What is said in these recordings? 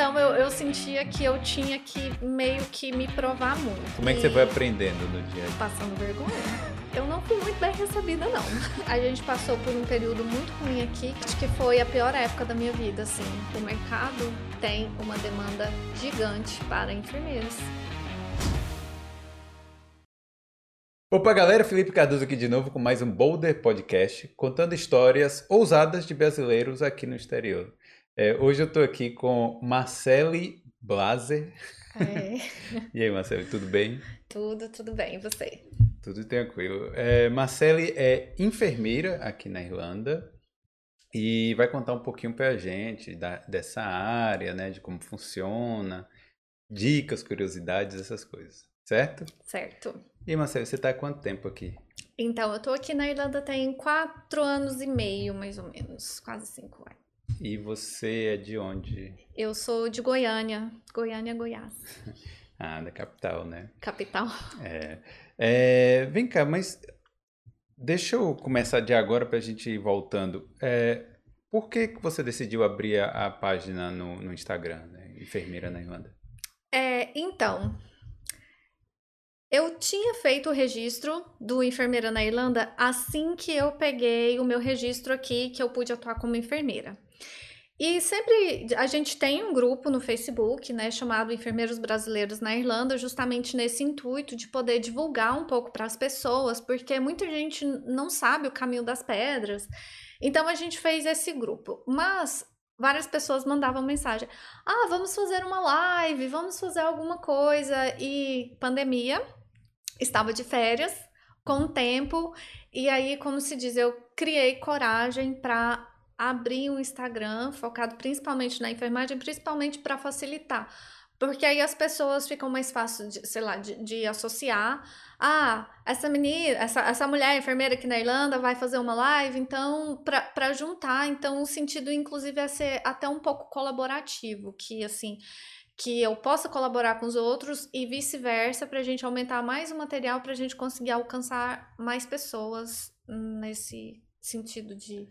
Então eu, eu sentia que eu tinha que meio que me provar muito. Como é que você foi aprendendo no dia? Passando vergonha. Eu não fui muito bem recebida, não. A gente passou por um período muito ruim aqui, acho que foi a pior época da minha vida, assim. O mercado tem uma demanda gigante para enfermeiros. Opa, galera, Felipe Cardoso aqui de novo com mais um Boulder Podcast, contando histórias ousadas de brasileiros aqui no exterior. É, hoje eu estou aqui com Marcele Blaser. É, E aí, Marcele, tudo bem? tudo, tudo bem, e você? Tudo tranquilo. É, Marcele é enfermeira aqui na Irlanda e vai contar um pouquinho pra gente da- dessa área, né, de como funciona, dicas, curiosidades, essas coisas, certo? Certo. E Marcele, você tá há quanto tempo aqui? Então, eu tô aqui na Irlanda tem quatro anos e meio, mais ou menos, quase cinco anos. E você é de onde? Eu sou de Goiânia, Goiânia, Goiás, Ah, da capital, né? capital. É. É, vem cá, mas deixa eu começar de agora para a gente ir voltando. É, por que que você decidiu abrir a, a página no, no Instagram, né? Enfermeira na Irlanda? É, então, eu tinha feito o registro do enfermeira na Irlanda assim que eu peguei o meu registro aqui, que eu pude atuar como enfermeira. E sempre a gente tem um grupo no Facebook, né, chamado Enfermeiros Brasileiros na Irlanda, justamente nesse intuito de poder divulgar um pouco para as pessoas, porque muita gente não sabe o caminho das pedras. Então a gente fez esse grupo. Mas várias pessoas mandavam mensagem: "Ah, vamos fazer uma live, vamos fazer alguma coisa". E pandemia, estava de férias, com o tempo, e aí, como se diz, eu criei coragem para abrir um Instagram focado principalmente na enfermagem, principalmente para facilitar. Porque aí as pessoas ficam mais fácil, de, sei lá, de, de associar. Ah, essa menina, essa, essa mulher enfermeira aqui na Irlanda vai fazer uma live, então, para juntar. Então, o sentido, inclusive, é ser até um pouco colaborativo, que assim, que eu possa colaborar com os outros e vice-versa, para a gente aumentar mais o material, para a gente conseguir alcançar mais pessoas nesse sentido de,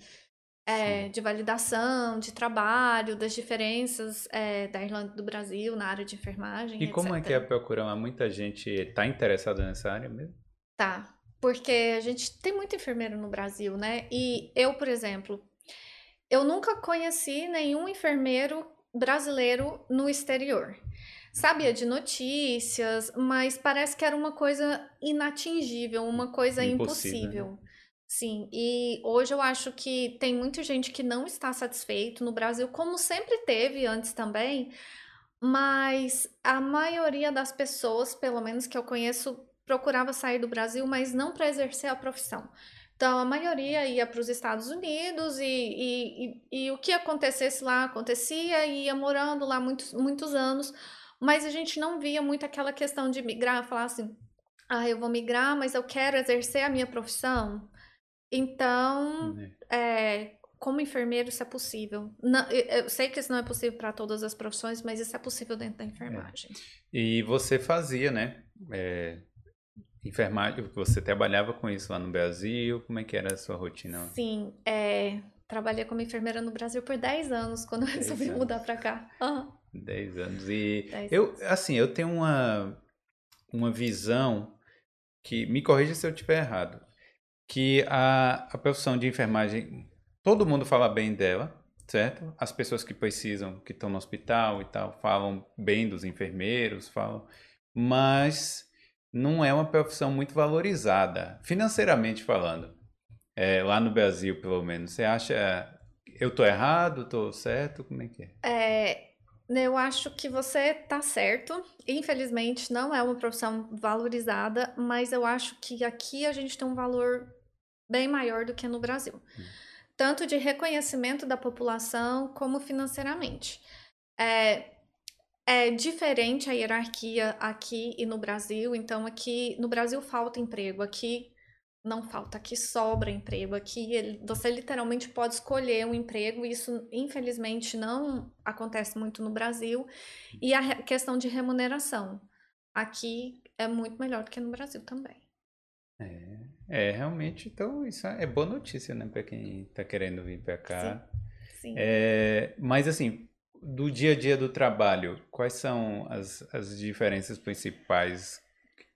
é, de validação, de trabalho, das diferenças é, da Irlanda do Brasil na área de enfermagem. E como é etc. que é procurar? Muita gente está interessada nessa área mesmo? Tá, porque a gente tem muito enfermeiro no Brasil, né? E eu, por exemplo, eu nunca conheci nenhum enfermeiro brasileiro no exterior. Sabia de notícias, mas parece que era uma coisa inatingível, uma coisa Impossível, impossível. Sim, e hoje eu acho que tem muita gente que não está satisfeito no Brasil, como sempre teve antes também, mas a maioria das pessoas, pelo menos que eu conheço, procurava sair do Brasil, mas não para exercer a profissão. Então, a maioria ia para os Estados Unidos e, e, e, e o que acontecesse lá acontecia e ia morando lá muitos, muitos anos, mas a gente não via muito aquela questão de migrar, falar assim, ah, eu vou migrar, mas eu quero exercer a minha profissão. Então, Né? é, como enfermeiro, isso é possível. Não, eu sei que isso não é possível para todas as profissões, mas isso é possível dentro da enfermagem. E você fazia, né? É, enfermagem, você trabalhava com isso lá no Brasil? Como é que era a sua rotina? Sim, é, trabalhei como enfermeira no Brasil por 10 anos, quando eu 10 resolvi anos. mudar para cá. Aham, 10 anos. E 10 eu, anos. assim, eu tenho uma, uma visão que, me corrija se eu estiver errado, que a, a profissão de enfermagem, todo mundo fala bem dela, certo? As pessoas que precisam, que estão no hospital e tal, falam bem dos enfermeiros, falam, mas não é uma profissão muito valorizada, financeiramente falando. É, lá no Brasil, pelo menos. Você acha, eu tô errado, tô certo? Como é que é? É, eu acho que você tá certo. Infelizmente, não é uma profissão valorizada, mas eu acho que aqui a gente tem um valor bem maior do que no Brasil. Tanto de reconhecimento da população, como financeiramente. É, é diferente a hierarquia aqui e no Brasil. Então, aqui no Brasil falta emprego, aqui não falta, aqui sobra emprego. Aqui ele- você literalmente pode escolher um emprego, e isso infelizmente não acontece muito no Brasil. E a re- questão de remuneração. Aqui é muito melhor do que no Brasil também. É, é, realmente, então isso é boa notícia, né, para quem tá querendo vir para cá. Sim. É, mas assim, do dia a dia do trabalho, quais são as, as diferenças principais?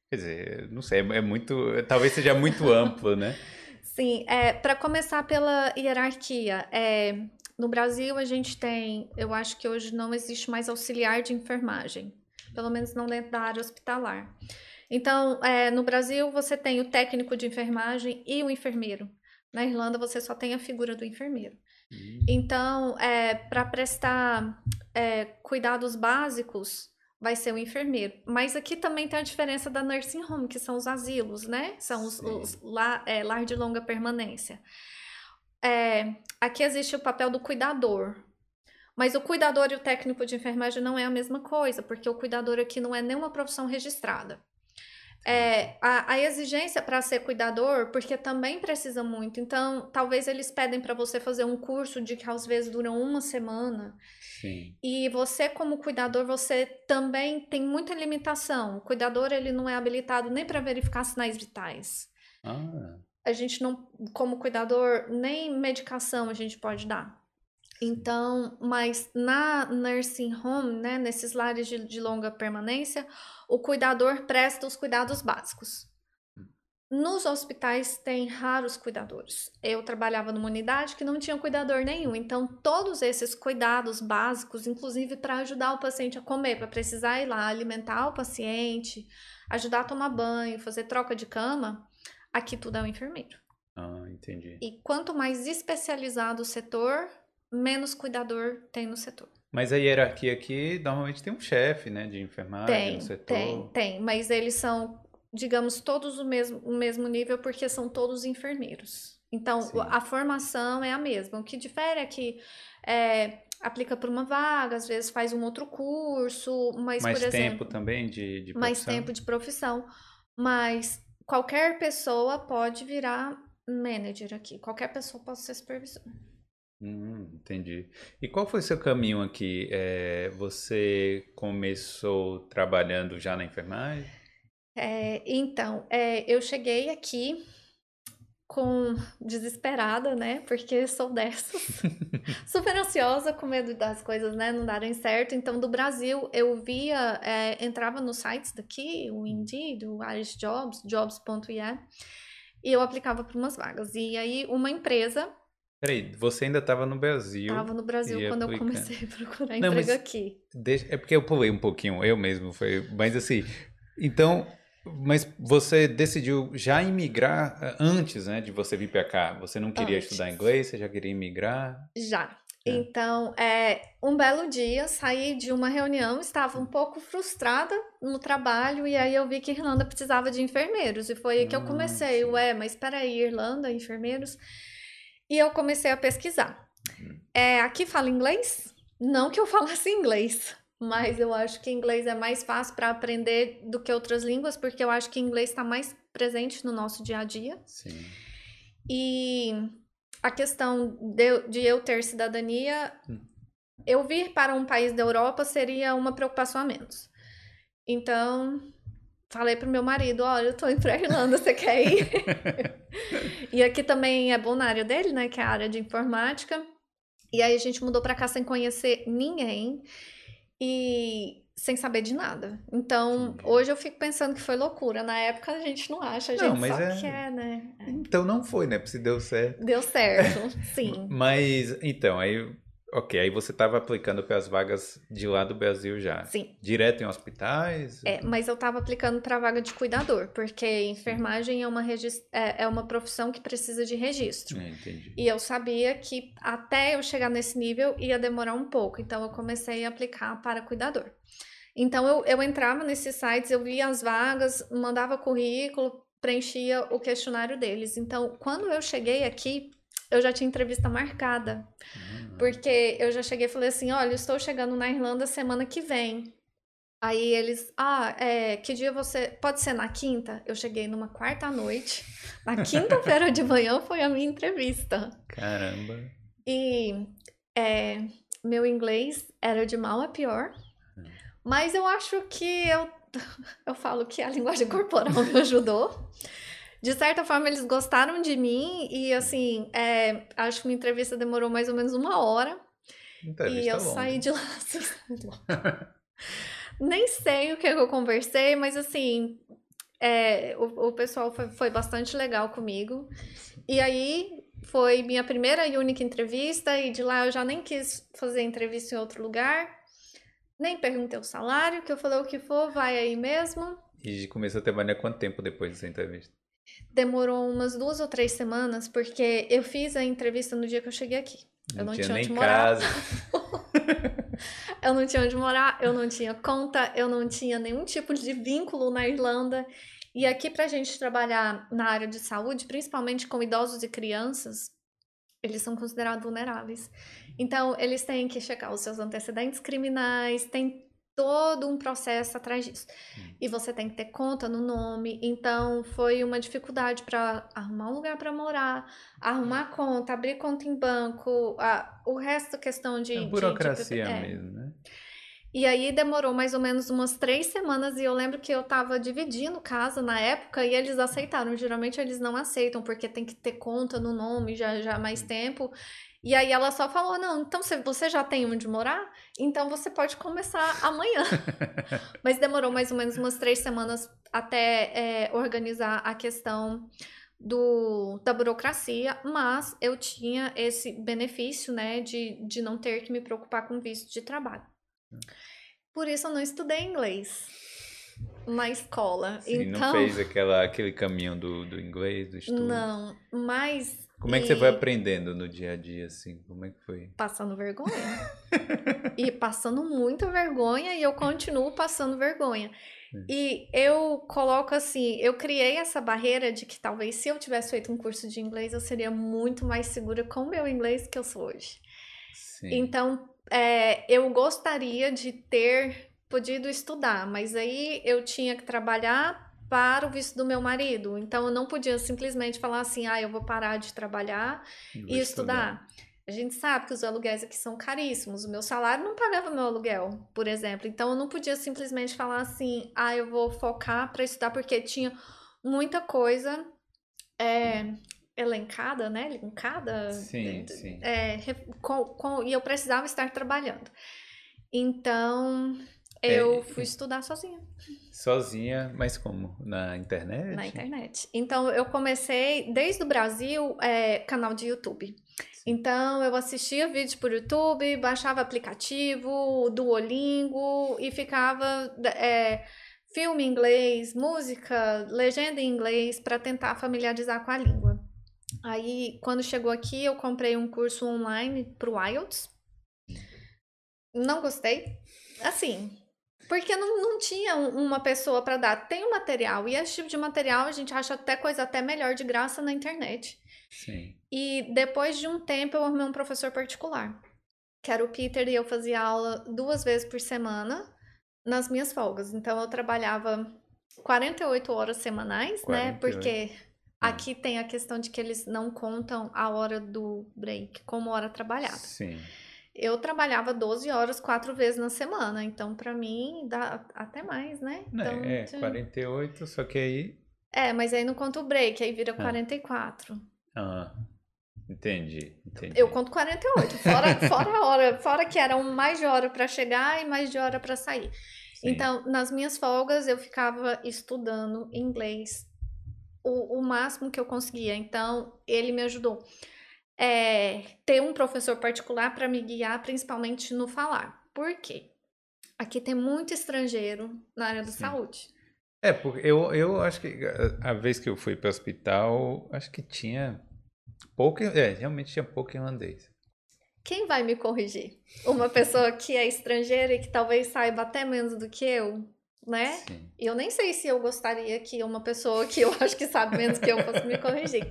Quer dizer, não sei, é muito. Talvez seja muito amplo, né? Sim, é, para começar pela hierarquia, é, no Brasil a gente tem, eu acho que hoje não existe mais auxiliar de enfermagem, pelo menos não dentro da área hospitalar. Então, é, no Brasil você tem o técnico de enfermagem e o enfermeiro. Na Irlanda você só tem a figura do enfermeiro. Hum. Então, é, para prestar é, cuidados básicos, vai ser o enfermeiro. Mas aqui também tem a diferença da nursing home, que são os asilos, né? São os, os lar, é, lar de longa permanência. É, aqui existe o papel do cuidador. Mas o cuidador e o técnico de enfermagem não é a mesma coisa, porque o cuidador aqui não é nenhuma profissão registrada. É, a, a, exigência para ser cuidador, porque também precisa muito. Então, talvez eles pedem para você fazer um curso de que às vezes dura uma semana. Sim. E você, como cuidador, você também tem muita limitação. O cuidador ele não é habilitado nem para verificar sinais vitais. Ah. A gente não, como cuidador, nem medicação a gente pode dar. Então, mas na nursing home, né, nesses lares de, de longa permanência, o cuidador presta os cuidados básicos. Nos hospitais tem raros cuidadores. Eu trabalhava numa unidade que não tinha cuidador nenhum, então todos esses cuidados básicos, inclusive para ajudar o paciente a comer, para precisar ir lá alimentar o paciente, ajudar a tomar banho, fazer troca de cama, aqui tudo é o enfermeiro. Ah, entendi. E quanto mais especializado o setor, menos cuidador tem no setor. Mas a hierarquia aqui normalmente tem um chefe, né, de enfermagem tem, no setor. Tem, tem, mas eles são, digamos, todos o mesmo, o mesmo nível porque são todos enfermeiros. Então, Sim. a formação é a mesma. O que difere é que é, aplica por uma vaga, às vezes faz um outro curso, mas, mais por exemplo... tempo também de, de Mais tempo de profissão. Mas qualquer pessoa pode virar manager aqui. Qualquer pessoa pode ser supervisor. Hum, entendi. E qual foi seu caminho aqui? É, você começou trabalhando já na enfermagem? É, então, é, eu cheguei aqui com desesperada, né? Porque sou dessas, super ansiosa, com medo das coisas, né, não darem certo. Então, do Brasil, eu via, é, entrava nos sites daqui, o Indeed, o Irish Jobs, jobs.ie, e eu aplicava para umas vagas. E aí, uma empresa Peraí, você ainda estava no Brasil. Estava no Brasil quando eu comecei a procurar Não, emprego aqui. Deixa, é porque eu pulei um pouquinho, eu mesmo, foi, mas assim, então, mas você decidiu já imigrar eh, antes, né, de você vir para cá? Você não queria antes. estudar inglês, você já queria imigrar? Já. É. Então, é, um belo dia, saí de uma reunião, estava um pouco frustrada no trabalho, e aí eu vi que Irlanda precisava de enfermeiros. E foi aí que eu comecei, ué, mas espera aí, Irlanda, enfermeiros? E eu comecei a pesquisar. Uhum. É, aqui fala inglês? Não que eu falasse inglês, mas eu acho que inglês é mais fácil para aprender do que outras línguas, porque eu acho que inglês está mais presente no nosso dia a dia. Sim. E a questão de, de eu ter cidadania, hum. eu vir para um país da Europa seria uma preocupação a menos. Então, falei pro meu marido, olha, eu tô indo pra Irlanda, você quer ir? e aqui também é bom na área dele, né, que é a área de informática. E aí a gente mudou para cá sem conhecer ninguém e sem saber de nada. Então, hoje eu fico pensando que foi loucura. Na época a gente não acha, a gente não, mas é... quer, né? Então não foi, né? Porque se deu certo. Deu certo, sim. mas, então, aí Ok, aí você estava aplicando para as vagas de lá do Brasil já? Sim. Direto em hospitais? É, mas eu estava aplicando para a vaga de cuidador, porque enfermagem é uma, é, é uma profissão que precisa de registro. É, entendi. E eu sabia que até eu chegar nesse nível ia demorar um pouco, então eu comecei a aplicar para cuidador. Então eu, eu entrava nesses sites, eu via as vagas, mandava currículo, preenchia o questionário deles. Então, quando eu cheguei aqui, eu já tinha entrevista marcada. Uhum. Porque eu já cheguei e falei assim: olha, eu estou chegando na Irlanda semana que vem. Aí eles, ah, é, que dia você. Pode ser na quinta? Eu cheguei numa quarta noite. Na quinta-feira de manhã foi a minha entrevista. Caramba. E é, meu inglês era de mal a pior. Hum. Mas eu acho que eu, eu falo que a linguagem corporal me ajudou de certa forma, eles gostaram de mim e, assim, é, acho que minha entrevista demorou mais ou menos uma hora. Entrevista e eu longa. saí de lá. Nem sei o que eu conversei, mas assim, é, o, o pessoal foi, foi bastante legal comigo. E aí foi minha primeira e única entrevista, e de lá eu já nem quis fazer entrevista em outro lugar, nem perguntei o salário, que eu falei o que for, vai aí mesmo. E começou a trabalhar quanto tempo depois dessa entrevista? Demorou umas duas ou três semanas, porque eu fiz a entrevista no dia que eu cheguei aqui. Eu não tinha tinha nem onde morar. casa. Eu não tinha onde morar, eu não tinha conta, eu não tinha nenhum tipo de vínculo na Irlanda. E aqui, pra gente trabalhar na área de saúde, principalmente com idosos e crianças, eles são considerados vulneráveis. Então, eles têm que checar os seus antecedentes criminais, tem todo um processo atrás disso. Hum. E você tem que ter conta no nome. Então, foi uma dificuldade para arrumar um lugar para morar, arrumar conta, abrir conta em banco, a, o resto questão de. É de- de- burocracia é. mesmo, né? E aí demorou mais ou menos umas três semanas e eu lembro que eu tava dividindo casa na época e eles aceitaram. Geralmente eles não aceitam porque tem que ter conta no nome já já há mais tempo. E aí ela só falou: "Não, então você já tem onde morar, então você pode começar amanhã". Mas demorou mais ou menos umas três semanas até é, organizar a questão do, da burocracia, mas eu tinha esse benefício, né, de, de não ter que me preocupar com visto de trabalho. Por isso eu não estudei inglês na escola. Sim, então, não fez aquela, aquele caminho do, do inglês, do estudo. não, mas Como é que você foi aprendendo no dia a dia, assim? Como é que foi? passando vergonha. e passando muita vergonha e eu continuo passando vergonha. Sim. E eu coloco assim, eu criei essa barreira de que talvez se eu tivesse feito um curso de inglês, eu seria muito mais segura com o meu inglês que eu sou hoje. Sim. Então, é, eu gostaria de ter podido estudar, mas aí eu tinha que trabalhar para o visto do meu marido. Então, eu não podia simplesmente falar assim, ah, eu vou parar de trabalhar Vou e estudar. A gente sabe que os aluguéis aqui são caríssimos. O meu salário não pagava meu aluguel, por exemplo. Então eu não podia simplesmente falar assim, ah, eu vou focar para estudar, porque tinha muita coisa é, elencada, né? Linkada. Sim, sim. É, com- com- e eu precisava estar trabalhando. Então É, eu e- fui estudar sozinha Sozinha, mas como? Na internet? na internet. Então eu comecei desde o Brasil é, canal de YouTube. Então eu assistia vídeos por YouTube, baixava aplicativo, Duolingo e ficava é, filme em inglês, música, legenda em inglês para tentar familiarizar com a língua. Aí quando chegou aqui eu comprei um curso online pro IELTS. Não gostei. Assim, porque não, não tinha um- uma pessoa para dar. Tem o material e esse tipo de material a gente acha até coisa até melhor de graça na internet. Sim. E depois de um tempo eu arrumei um professor particular, que era o Peter, e eu fazia aula duas vezes por semana nas minhas folgas. Então eu trabalhava 48 horas semanais, né? 48. Porque aqui tem a questão de que eles não contam a hora do break como hora trabalhada. Sim. Eu trabalhava 12 horas quatro vezes na semana, então pra mim dá até mais, né? Não, Então, é, tu- 48, só que aí. é, mas aí não conta o break, aí vira Ah. 44. Ah, entendi, entendi. Eu conto 48, fora, fora a hora, fora que eram mais de hora pra chegar e mais de hora pra sair. Sim. Então, nas minhas folgas, eu ficava estudando inglês o, o máximo que eu conseguia. Então, ele me ajudou. É, ter um professor particular para me guiar, principalmente no falar. Por quê? Aqui tem muito estrangeiro na área da saúde. É, porque eu, eu acho que a, a vez que eu fui para o hospital, acho que tinha pouco. É, realmente tinha pouco irlandês. Quem vai me corrigir? Uma pessoa que é estrangeira e que talvez saiba até menos do que eu, né? Sim. E Eu nem sei se eu gostaria que uma pessoa que eu acho que sabe menos que eu fosse me corrigir.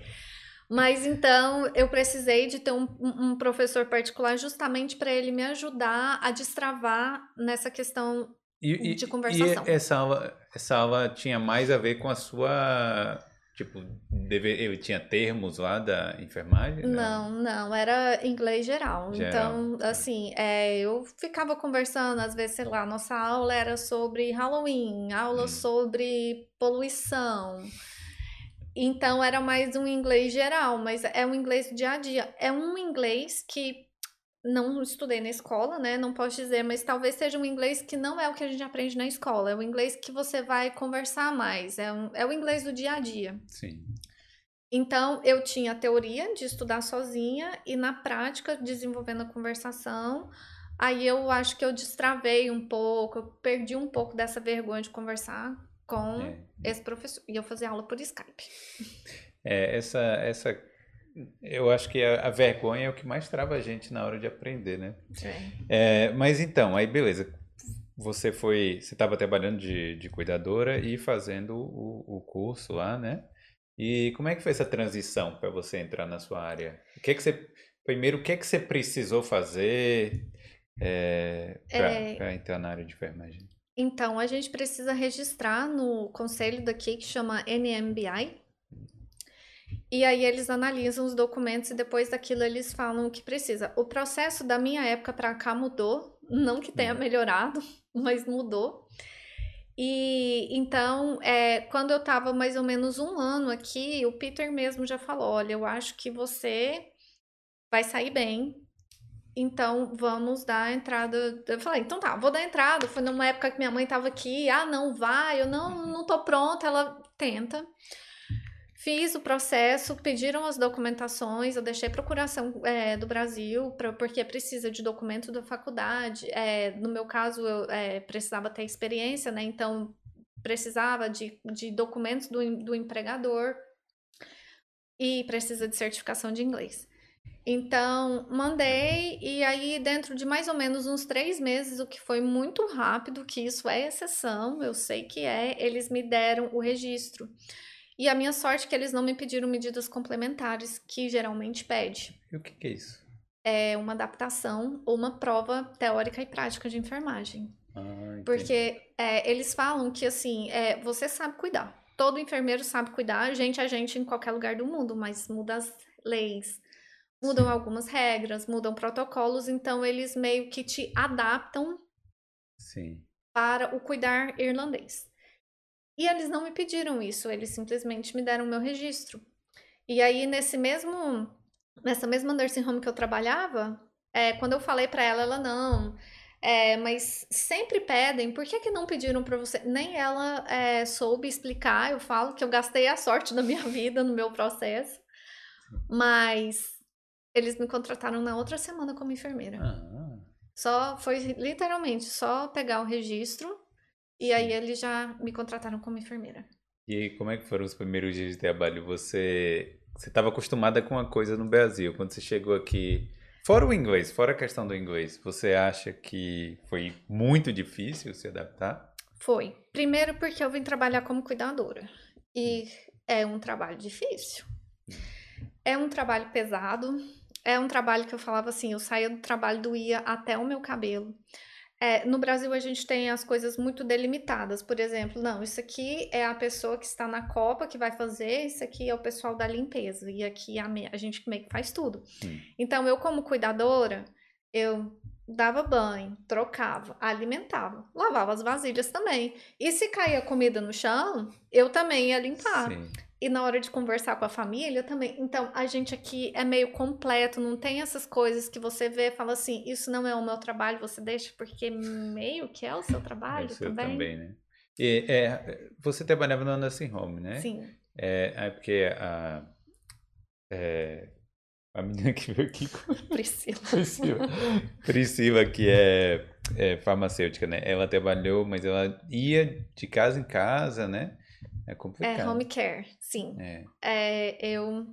Mas então eu precisei de ter um, um professor particular justamente para ele me ajudar a destravar nessa questão. E, De e- conversação. E essa aula, essa aula tinha mais a ver com a sua. Tipo, deve, ele tinha termos lá da enfermagem? né? Não, não, era inglês geral. Geral, Então, tá. assim, é, eu ficava conversando, às vezes, sei lá, nossa aula era sobre Halloween, aula Hum. sobre poluição. Então, era mais um inglês geral, mas é um inglês do dia a dia. É um inglês que não estudei na escola, né? Não posso dizer, mas talvez seja um inglês que não é o que a gente aprende na escola. É o inglês que você vai conversar mais. É, um, é o inglês do dia a dia. Sim. Então, eu tinha a teoria de estudar sozinha e na prática, desenvolvendo a conversação, aí eu acho que eu destravei um pouco, eu perdi um pouco dessa vergonha de conversar com É. esse professor. E eu fazia aula por Skype. É, essa, essa, eu acho que a, a vergonha é o que mais trava a gente na hora de aprender, né? É, mas então, aí beleza. Você foi, você estava trabalhando de, de cuidadora e fazendo o, o curso lá, né? E como é que foi essa transição para você entrar na sua área? O que é que você, primeiro, o que é que você precisou fazer para É. entrar na área de enfermagem? Então, a gente precisa registrar no conselho daqui que chama NMBI. E aí eles analisam os documentos e depois daquilo eles falam o que precisa. O processo da minha época para cá mudou, não que tenha Uhum. melhorado, mas mudou. E então, é, quando eu estava mais ou menos um ano aqui, o Peter mesmo já falou: olha, eu acho que você vai sair bem. Então, vamos dar a entrada. Eu falei, então tá, vou dar a entrada. Foi numa época que minha mãe tava aqui. Ah, não, vai. Eu não, não tô pronta. Ela tenta. Fiz o processo, pediram as documentações, eu deixei procuração é, do Brasil, pra, porque precisa de documento da faculdade. É, no meu caso, eu é, precisava ter experiência, né? Então, precisava de, de documentos do, do empregador e precisa de certificação de inglês. Então, mandei, e aí, dentro de mais ou menos uns três meses, o que foi muito rápido, que isso é exceção, eu sei que é, eles me deram o registro. E a minha sorte é que eles não me pediram medidas complementares, que geralmente pede. E o que que é isso? É uma adaptação ou uma prova teórica e prática de enfermagem. Ah. Porque é, eles falam que, assim, é, você sabe cuidar. Todo enfermeiro sabe cuidar, gente é gente em qualquer lugar do mundo, mas muda as leis, mudam algumas regras, mudam protocolos, então eles meio que te adaptam Sim. para o cuidar irlandês. E eles não me pediram isso, eles simplesmente me deram o meu registro. E aí, nesse mesmo, nessa mesma nursing home que eu trabalhava, é, quando eu falei para ela, ela não. É, mas sempre pedem, por que, que não pediram para você? Nem ela é, soube explicar. Eu falo que eu gastei a sorte da minha vida no meu processo, mas eles me contrataram na outra semana como enfermeira. Ah, Só foi literalmente só pegar o registro e aí eles já me contrataram como enfermeira. E aí, como é que foram os primeiros dias de trabalho? Você você estava acostumada com uma coisa no Brasil, quando você chegou aqui, fora o inglês, fora a questão do inglês, você acha que foi muito difícil se adaptar? Foi. Primeiro porque eu vim trabalhar como cuidadora. E é um trabalho difícil. É um trabalho pesado. É um trabalho que eu falava assim, eu saía do trabalho, doía até o meu cabelo. É, no Brasil a gente tem as coisas muito delimitadas. Por exemplo, não, isso aqui é a pessoa que está na copa que vai fazer, isso aqui é o pessoal da limpeza. E aqui a, a gente meio que faz tudo. Hum. Então, eu, como cuidadora, eu dava banho, trocava, alimentava, lavava as vasilhas também. E se caía comida no chão, eu também ia limpar. Sim. E na hora de conversar com a família também. Então, a gente aqui é meio completo, não tem essas coisas que você vê e fala assim: isso não é o meu trabalho, você deixa porque meio que é o seu trabalho o seu também. também, né? E, é, você trabalhava no nursing home, né? Sim. É, é porque a, é, a menina que veio aqui Priscila. Priscila. Priscila, que é, é farmacêutica, né? Ela trabalhou, mas ela ia de casa em casa, né? É É complicado. home care, sim. É. É, eu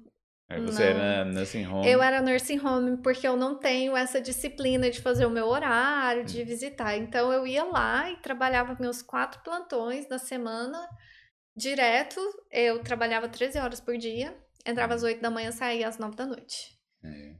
Aí você Não. era nursing home. Eu era nursing home porque eu não tenho essa disciplina de fazer o meu horário, de visitar. Então eu ia lá e trabalhava meus quatro plantões na semana direto. Eu trabalhava 13 horas por dia, entrava às 8 da manhã, saía às 9 da noite. É,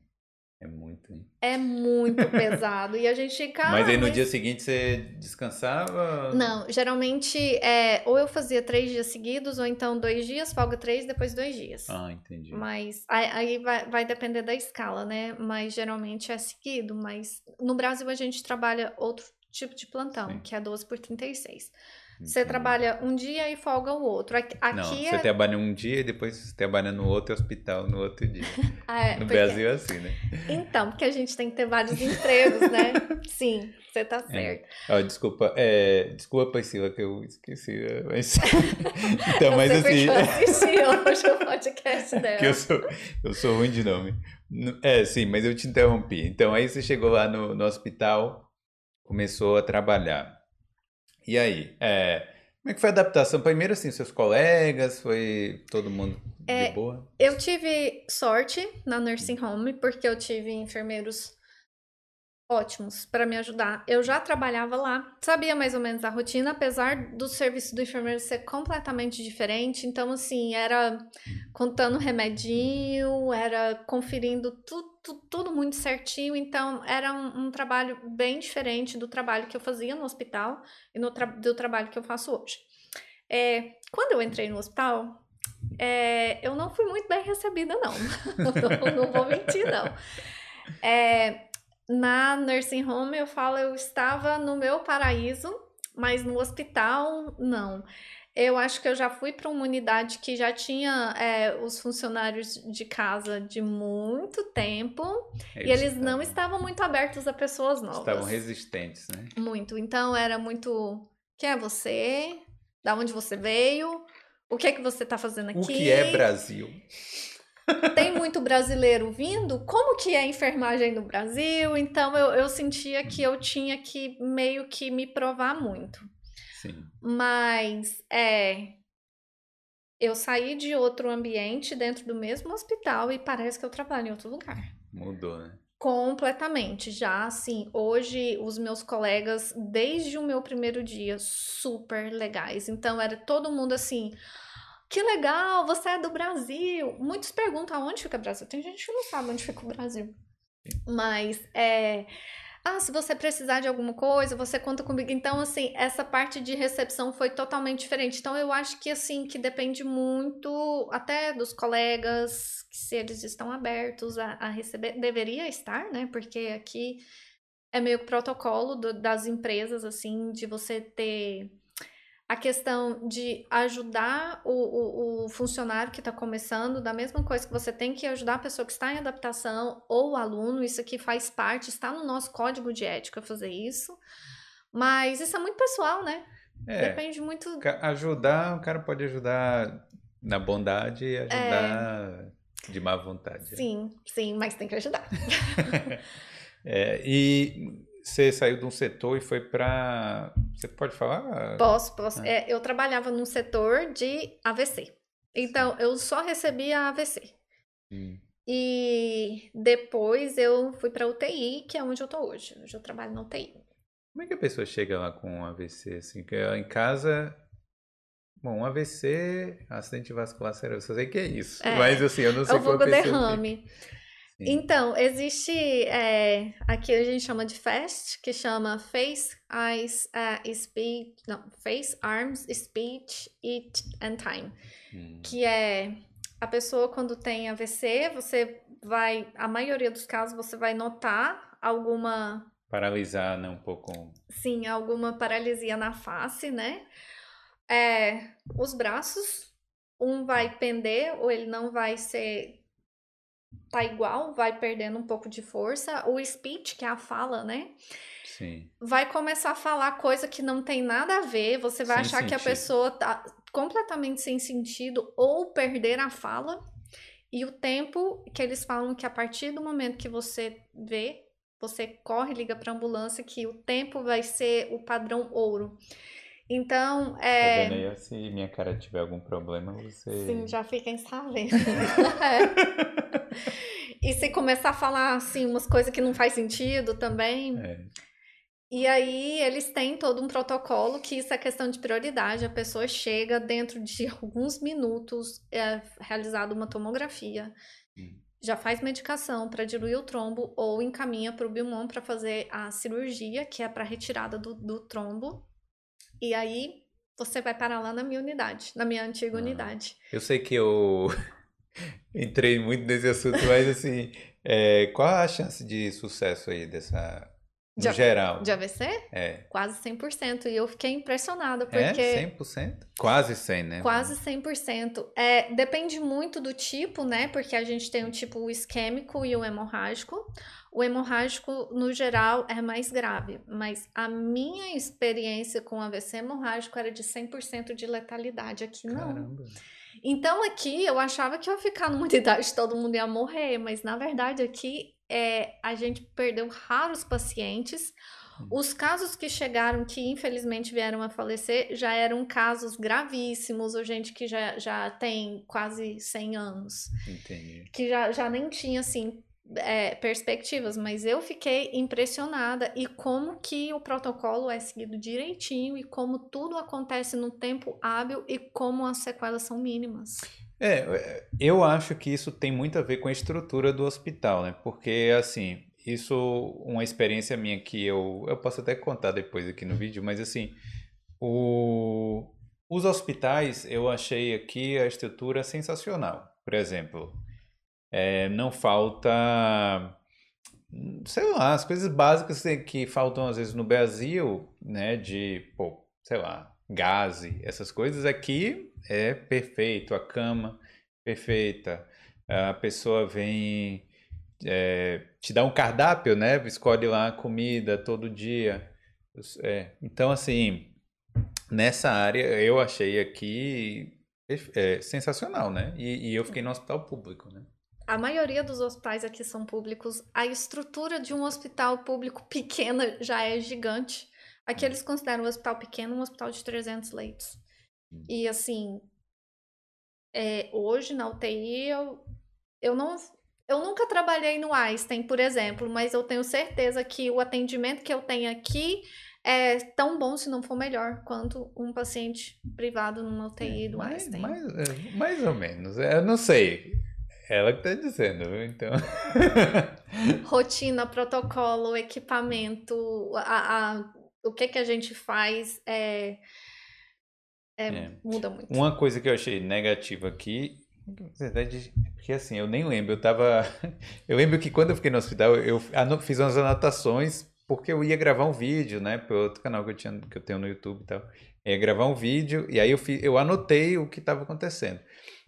é muito, hein? É muito pesado. E a gente fica. mas "Ah, aí no mas-" dia seguinte você descansava? Não, geralmente é, ou eu fazia três dias seguidos, ou então dois dias, folga três, depois dois dias. Ah, entendi. Mas aí, aí vai, vai depender da escala, né? Mas geralmente é seguido. Mas no Brasil a gente trabalha outro tipo de plantão, Sim. que é 12 por 36. Você trabalha um dia e folga o outro. Aqui, Não, você é, trabalha um dia e depois você trabalha no outro hospital no outro dia. é, No porque- Brasil é assim, né? Então, porque a gente tem que ter vários empregos, né? Sim, você tá certo. Ó, desculpa, é, desculpa, Priscila, que eu esqueci. é, Mas... então, eu mas assim. eu assisti hoje o podcast dela. que eu sou, eu sou ruim de nome. No- É, sim, mas eu te interrompi. Então, aí você chegou lá no, no hospital, começou a trabalhar. E aí, é, como é que foi a adaptação? Primeiro, assim, seus colegas, foi todo mundo de É, boa? Eu tive sorte na nursing home, porque eu tive enfermeiros ótimos para me ajudar. Eu já trabalhava lá, sabia mais ou menos a rotina, apesar do serviço do enfermeiro ser completamente diferente. Então, assim, era contando remedinho, era conferindo tudo, tudo, tudo muito certinho. Então, era um, um trabalho bem diferente do trabalho que eu fazia no hospital e no tra- do trabalho que eu faço hoje. É, quando eu entrei no hospital, é, eu não fui muito bem recebida, não. não, não vou mentir, não. É, na nursing home, eu falo, eu estava no meu paraíso, mas no hospital, não. Eu acho que eu já fui para uma unidade que já tinha é, os funcionários de casa de muito tempo e eles não estavam muito abertos a pessoas novas. Estavam resistentes, né? Muito. Então era muito. Quem é você? Da onde você veio? O que é que você tá fazendo aqui? O que é Brasil? Tem muito brasileiro vindo? Como que é a enfermagem no Brasil? Então eu, eu sentia que eu tinha que meio que me provar muito. Sim. Mas é. Eu saí de outro ambiente dentro do mesmo hospital e parece que eu trabalho em outro lugar. Mudou, né? Completamente, já assim, hoje os meus colegas, desde o meu primeiro dia, super legais. Então era todo mundo assim, que legal, você é do Brasil. Muitos perguntam aonde fica o Brasil. Tem gente que não sabe onde fica o Brasil. Mas é. Ah, se você precisar de alguma coisa, você conta comigo. Então, assim, essa parte de recepção foi totalmente diferente. Então, eu acho que, assim, que depende muito até dos colegas, que se eles estão abertos a, a receber. Deveria estar, né? Porque aqui é meio que protocolo do- das empresas, assim, de você ter a questão de ajudar o, o, o funcionário que está começando, da mesma coisa que você tem que ajudar a pessoa que está em adaptação ou o aluno, isso aqui faz parte, está no nosso código de ética fazer isso. Mas isso é muito pessoal, né? É, Depende muito. ajudar, o cara pode ajudar na bondade e ajudar de má vontade. né? Sim, sim, mas tem que ajudar. É, e você saiu de um setor e foi para. Você pode falar? Posso, posso. Ah. É, eu trabalhava num setor de AVC. Então, eu só recebia AVC. Hum, E depois eu fui para UTI, que é onde eu tô hoje. Hoje eu trabalho na UTI. Como é que a pessoa chega lá com um AVC? Assim, que em casa. Bom, um AVC, acidente vascular cerebral, eu sei que é isso. É, Mas assim, eu não É sei o vulgo pessoa derrame. Então, existe. é, aqui a gente chama de FAST, que chama Face, Eyes, uh, Speech. Não, Face, Arms, Speech It and Time. Hum, Que é a pessoa quando tem AVC, você vai. A maioria dos casos você vai notar alguma Paralisar, né? Um pouco. Sim, alguma paralisia na face, né? É, os braços, um vai pender ou ele não vai ser. Tá igual, vai perdendo um pouco de força. O speech, que é a fala, né? Sim. Vai começar a falar coisa que não tem nada a ver. Você vai Sem achar que a sentido. pessoa tá completamente sem sentido ou perder a fala. E o tempo que eles falam que a partir do momento que você vê, você corre, liga para ambulância, que o tempo vai ser o padrão ouro. Então, Tá é. vendo aí? Se minha cara tiver algum problema, você. Sim, já fiquem sabendo. É. E se começar a falar assim umas coisas que não faz sentido também, É. E aí eles têm todo um protocolo que isso é questão de prioridade. A pessoa chega dentro de alguns minutos, é realizada uma tomografia, Hum. já faz medicação para diluir o trombo ou encaminha para o Bilmon para fazer a cirurgia, que é para retirada do, do trombo. E aí você vai parar lá na minha unidade, na minha antiga Ah. unidade. Eu sei que eu entrei muito nesse assunto, mas assim, é, qual a chance de sucesso aí dessa No De- geral. De AVC? É. Quase 100%. E eu fiquei impressionada, É, porque 100%? Quase 100, né? quase 100%. É, depende muito do tipo, né? Porque a gente tem o tipo isquêmico e o hemorrágico. O hemorrágico, no geral, é mais grave. Mas a minha experiência com AVC hemorrágico era de 100% de letalidade. Aqui não. Caramba. Então aqui eu achava que eu ia ficar numa unidade todo mundo ia morrer, mas na verdade aqui é, a gente perdeu raros pacientes. Os casos que chegaram, que infelizmente vieram a falecer, já eram casos gravíssimos, ou gente que já, já tem quase 100 anos, Entendi. que já, já nem tinha assim é, perspectivas, mas eu fiquei impressionada e como que o protocolo é seguido direitinho e como tudo acontece no tempo hábil e como as sequelas são mínimas. É, eu acho que isso tem muito a ver com a estrutura do hospital, né? Porque, assim, isso, uma experiência minha que eu, eu posso até contar depois aqui no vídeo, mas assim, o, os hospitais, eu achei aqui a estrutura sensacional. Por exemplo, é, não falta, sei lá, as coisas básicas que- faltam às vezes no Brasil, né? De, pô, sei lá, gás, essas coisas aqui é perfeito, a cama perfeita, a pessoa vem é, te dá um cardápio, né? Escolhe lá a comida todo dia. É, então, assim, nessa área eu achei aqui é, sensacional, né? E, e eu fiquei no hospital público, né? A maioria dos hospitais aqui são públicos. A estrutura de um hospital público pequena já é gigante. Aqui eles consideram um hospital pequeno um hospital de 300 leitos. Hum. E assim, é, hoje na UTI eu, eu não. Eu nunca trabalhei no Einstein, por exemplo, mas eu tenho certeza que o atendimento que eu tenho aqui é tão bom, se não for melhor, quanto um paciente privado numa UTI do mais, Einstein. mais, é, mais ou menos. Eu não sei. Ela que tá dizendo, viu? então. rotina, protocolo, equipamento, a, a- o que que a gente faz é, é- É. muda muito. Uma coisa que eu achei negativa aqui, na verdade, porque assim, eu nem lembro, eu tava. Eu lembro que quando eu fiquei no hospital, eu fiz umas anotações, porque eu ia gravar um vídeo, né, para outro canal que eu tinha, que eu tenho no YouTube e tal. Eu ia gravar um vídeo, e aí eu, fi, eu anotei o que estava acontecendo.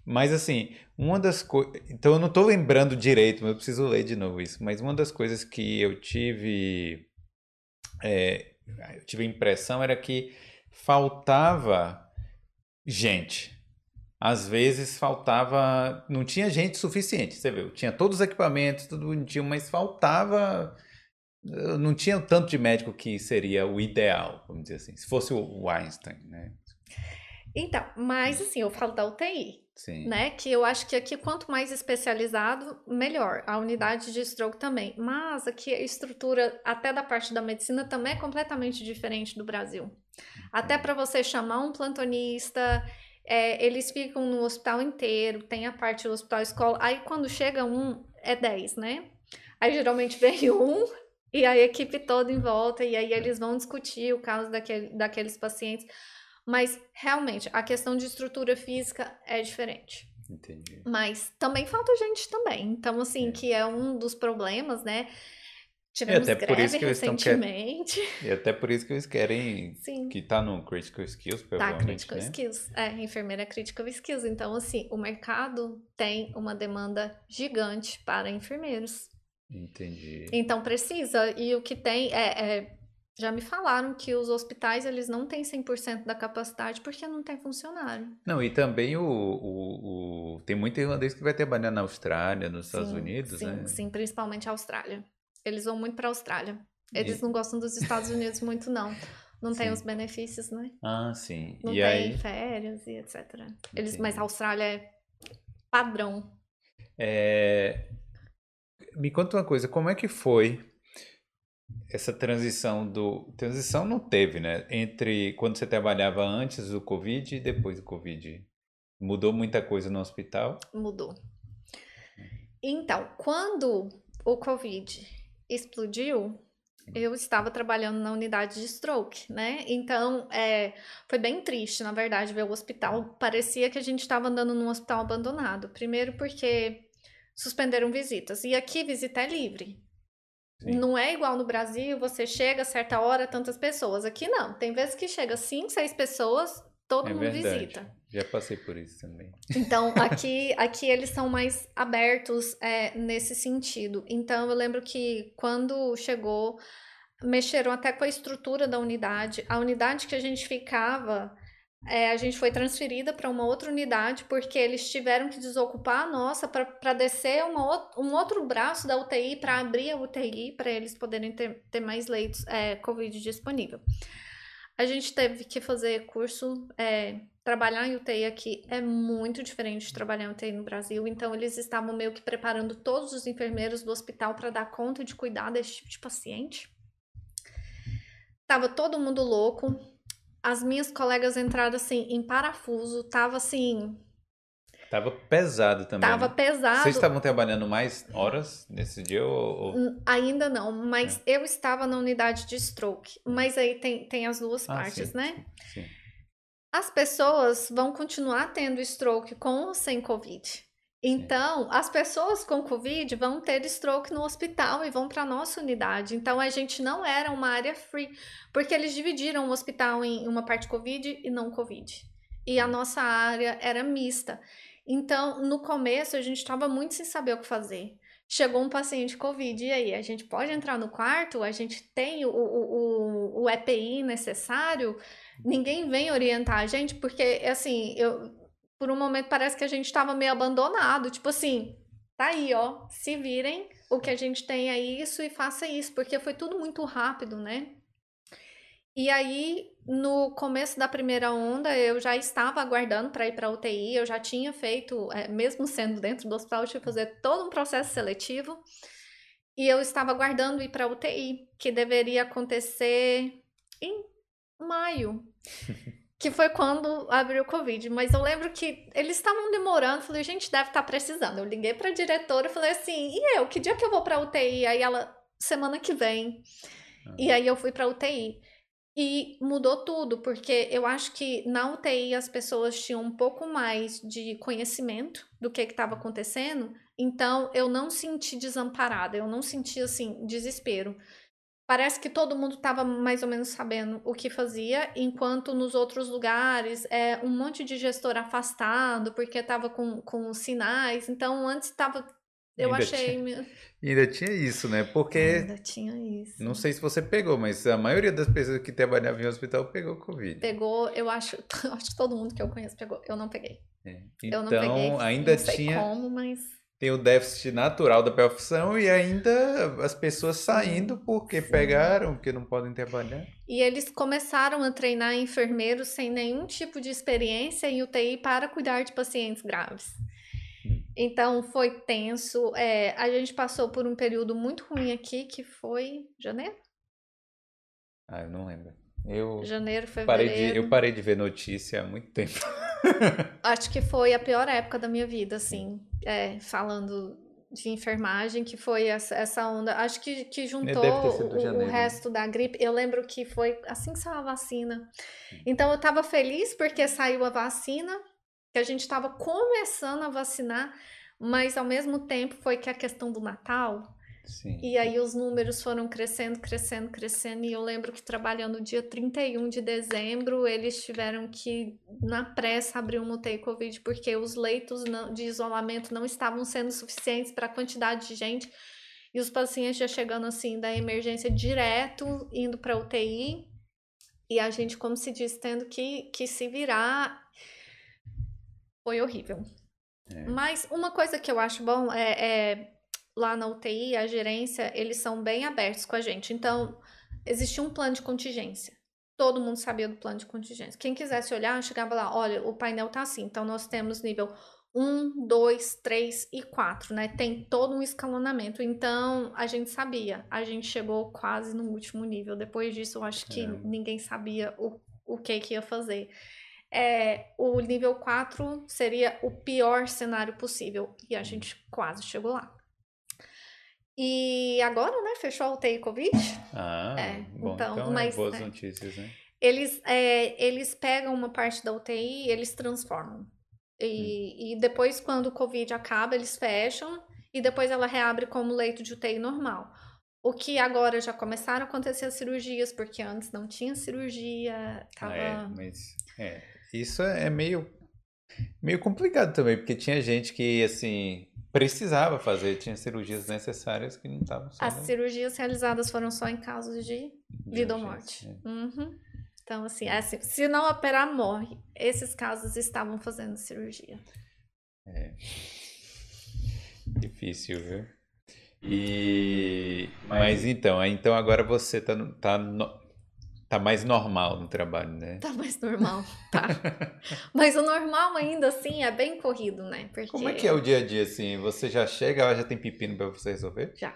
Mas assim, uma das coisas. Então eu não tô lembrando direito, mas eu preciso ler de novo isso. Mas uma das coisas que eu tive. é, eu tive a impressão era que faltava gente. Às vezes faltava, não tinha gente suficiente, você viu? Tinha todos os equipamentos, tudo bonitinho, mas faltava, não tinha o tanto de médico que seria o ideal, vamos dizer assim. Se fosse o Einstein, né? Então, mas assim, eu falo da UTI, Sim. né? Que eu acho que aqui, quanto mais especializado, melhor. A unidade de stroke também. Mas aqui a estrutura, até da parte da medicina, também é completamente diferente do Brasil. Até para você chamar um plantonista, é, eles ficam no hospital inteiro, tem a parte do hospital escola. Aí quando chega um, é 10, né? Aí geralmente vem um e a equipe toda em volta, e aí eles vão discutir o caso daquele, daqueles pacientes. Mas realmente a questão de estrutura física é diferente. Entendi. Mas também falta gente também. Então, assim, É. que é um dos problemas, né? Tivemos até por isso que eles estão quer- recentemente. E até por isso que eles querem Sim. que tá no Critical Skills, Tá, provavelmente, critical né? skills. É, enfermeira critical skills. Então, assim, o mercado tem uma demanda gigante para enfermeiros. Entendi. Então, precisa. E o que tem é, é- já me falaram que os hospitais, eles não têm 100% da capacidade porque não tem funcionário. Não, e também o, o, o- tem muito irlandês que vai trabalhar na Austrália, nos Estados Sim, Unidos, sim, né? sim, principalmente a Austrália. Eles vão muito para a Austrália. Eles E- não gostam dos Estados Unidos muito, não. Não tem Sim. os benefícios, né? Ah, sim. Não e tem aí, férias e etc. Eles, mas a Austrália é padrão. é, me conta uma coisa, como é que foi essa transição do... Transição não teve, né? Entre quando você trabalhava antes do Covid e depois do Covid. Mudou muita coisa no hospital? Mudou. Então, quando o Covid explodiu, eu estava trabalhando na unidade de stroke, né? Então, é, foi bem triste, na verdade, ver o hospital. Parecia que a gente estava andando num hospital abandonado. Primeiro porque suspenderam visitas. E aqui visita é livre. Sim. Não é igual no Brasil, você chega a certa hora, tantas pessoas. Aqui não. Tem vezes que chega cinco, seis pessoas, todo É mundo verdade. visita. Já passei por isso também. Então, aqui, aqui eles são mais abertos é, nesse sentido. Então, eu lembro que quando chegou, mexeram até com a estrutura da unidade. A unidade que a gente ficava, é, a gente foi transferida para uma outra unidade, porque eles tiveram que desocupar a nossa para descer uma, um outro braço da UTI, para abrir a UTI, para eles poderem ter, ter mais leitos é, Covid disponível. A gente teve que fazer curso, é, trabalhar em UTI aqui é muito diferente de trabalhar em UTI no Brasil, então eles estavam meio que preparando todos os enfermeiros do hospital para dar conta de cuidar desse tipo de paciente. Tava todo mundo louco. As minhas colegas entraram assim em parafuso, tava assim, Tava pesado também. tava né? pesado. Vocês estavam trabalhando mais horas nesse dia ou... Hum, Ainda não, mas eu estava na unidade de stroke. Mas aí tem, tem as duas Ah, partes, sim, né? Sim. As pessoas vão continuar tendo stroke com ou sem Covid. Então, as pessoas com Covid vão ter stroke no hospital e vão para nossa unidade. Então, a gente não era uma área free, porque eles dividiram o hospital em uma parte Covid e não Covid. E a nossa área era mista. Então, no começo, a gente estava muito sem saber o que fazer. Chegou um paciente Covid, e aí? A gente pode entrar no quarto? A gente tem o, o, o, o EPI necessário? Ninguém vem orientar a gente, porque, assim, eu, por um momento parece que a gente estava meio abandonado. Tipo assim, tá aí, ó, se virem, o que a gente tem é isso e faça isso, porque foi tudo muito rápido, né? E aí, no começo da primeira onda, eu já estava aguardando para ir para UTI, eu já tinha feito, é, mesmo sendo dentro do hospital, eu tive que fazer todo um processo seletivo. E eu estava aguardando ir para UTI, que deveria acontecer em maio, que foi quando abriu o Covid. Mas eu lembro que eles estavam demorando, falei, gente, deve estar precisando. Eu liguei para a diretora e falei assim: e eu, que dia que eu vou para UTI? Aí ela, semana que vem. E aí eu fui para UTI. E mudou tudo, porque eu acho que na UTI as pessoas tinham um pouco mais de conhecimento do que estava acontecendo, então eu não senti desamparada, eu não senti assim desespero. Parece que todo mundo estava mais ou menos sabendo o que fazia, enquanto nos outros lugares é um monte de gestor afastado porque estava com, com sinais. Então antes estava. Eu Ainda achei. E ainda tinha isso, né? Porque, Ainda tinha isso. não sei se você pegou, mas a maioria das pessoas que trabalhavam em hospital pegou Covid. Pegou, eu acho, acho que todo mundo que eu conheço pegou. Eu não peguei. É. Eu não Então, peguei. ainda não sei tinha como, mas tem o déficit natural da profissão e ainda as pessoas saindo porque Sim. pegaram, porque não podem trabalhar. e eles começaram a treinar enfermeiros sem nenhum tipo de experiência em UTI para cuidar de pacientes graves. Então foi tenso. É, a gente passou por um período muito ruim aqui, que foi janeiro, Ah, eu não lembro. Eu janeiro, parei fevereiro. de, eu parei de ver notícia há muito tempo. Acho que foi a pior época da minha vida, assim, é, falando de enfermagem, que foi essa, onda. Acho que, que juntou ter sido o- o, né? resto da gripe. Eu lembro que foi assim que saiu a vacina. Então eu tava feliz porque saiu a vacina, que a gente tava começando a vacinar, mas ao mesmo tempo foi que a questão do Natal. Sim. E aí os números foram crescendo, crescendo, crescendo. E eu lembro que trabalhando dia 31 de dezembro, eles tiveram que, na pressa, abrir uma UTI Covid, porque os leitos não- de isolamento não estavam sendo suficientes para a quantidade de gente. E os pacientes já chegando assim da emergência direto, indo para UTI. E a gente, como se diz, tendo que, que se virar. Foi horrível. É. Mas uma coisa que eu acho bom é, é lá na UTI, a gerência, eles são bem abertos com a gente. Então, existia um plano de contingência. Todo mundo sabia do plano de contingência. Quem quisesse olhar, chegava lá, olha, o painel tá assim. Então, nós temos nível 1, 2, 3 e 4, né? Tem todo um escalonamento. Então, a gente sabia. A gente chegou quase no último nível. Depois disso, eu acho que Caramba. ninguém sabia o, o que que ia fazer. É, o nível 4 seria o pior cenário possível. E a gente quase chegou lá. E agora, né? Fechou a UTI Covid. Ah, É, bom, então, então, é mas, boas né, notícias, né? Eles, é, eles pegam uma parte da UTI e eles transformam. E, e depois, quando o Covid acaba, eles fecham e depois ela reabre como leito de UTI normal. O que agora já começaram a acontecer as cirurgias, porque antes não tinha cirurgia, tava... É, mas é, isso é meio meio complicado também, porque tinha gente que assim precisava fazer, tinha cirurgias necessárias que não estavam As cirurgias realizadas foram só em casos de vida ou morte. É. Uhum. Então, assim, é assim, se não operar, morre. Esses casos estavam fazendo cirurgia. É. Difícil, viu? E mas então, então agora você tá, no- tá, no- tá mais normal no trabalho, né? Tá mais normal, tá. Mas o normal ainda assim é bem corrido, né? Porque Como é que é o dia a dia assim? Você já chega, ela já tem pepino pra você resolver? já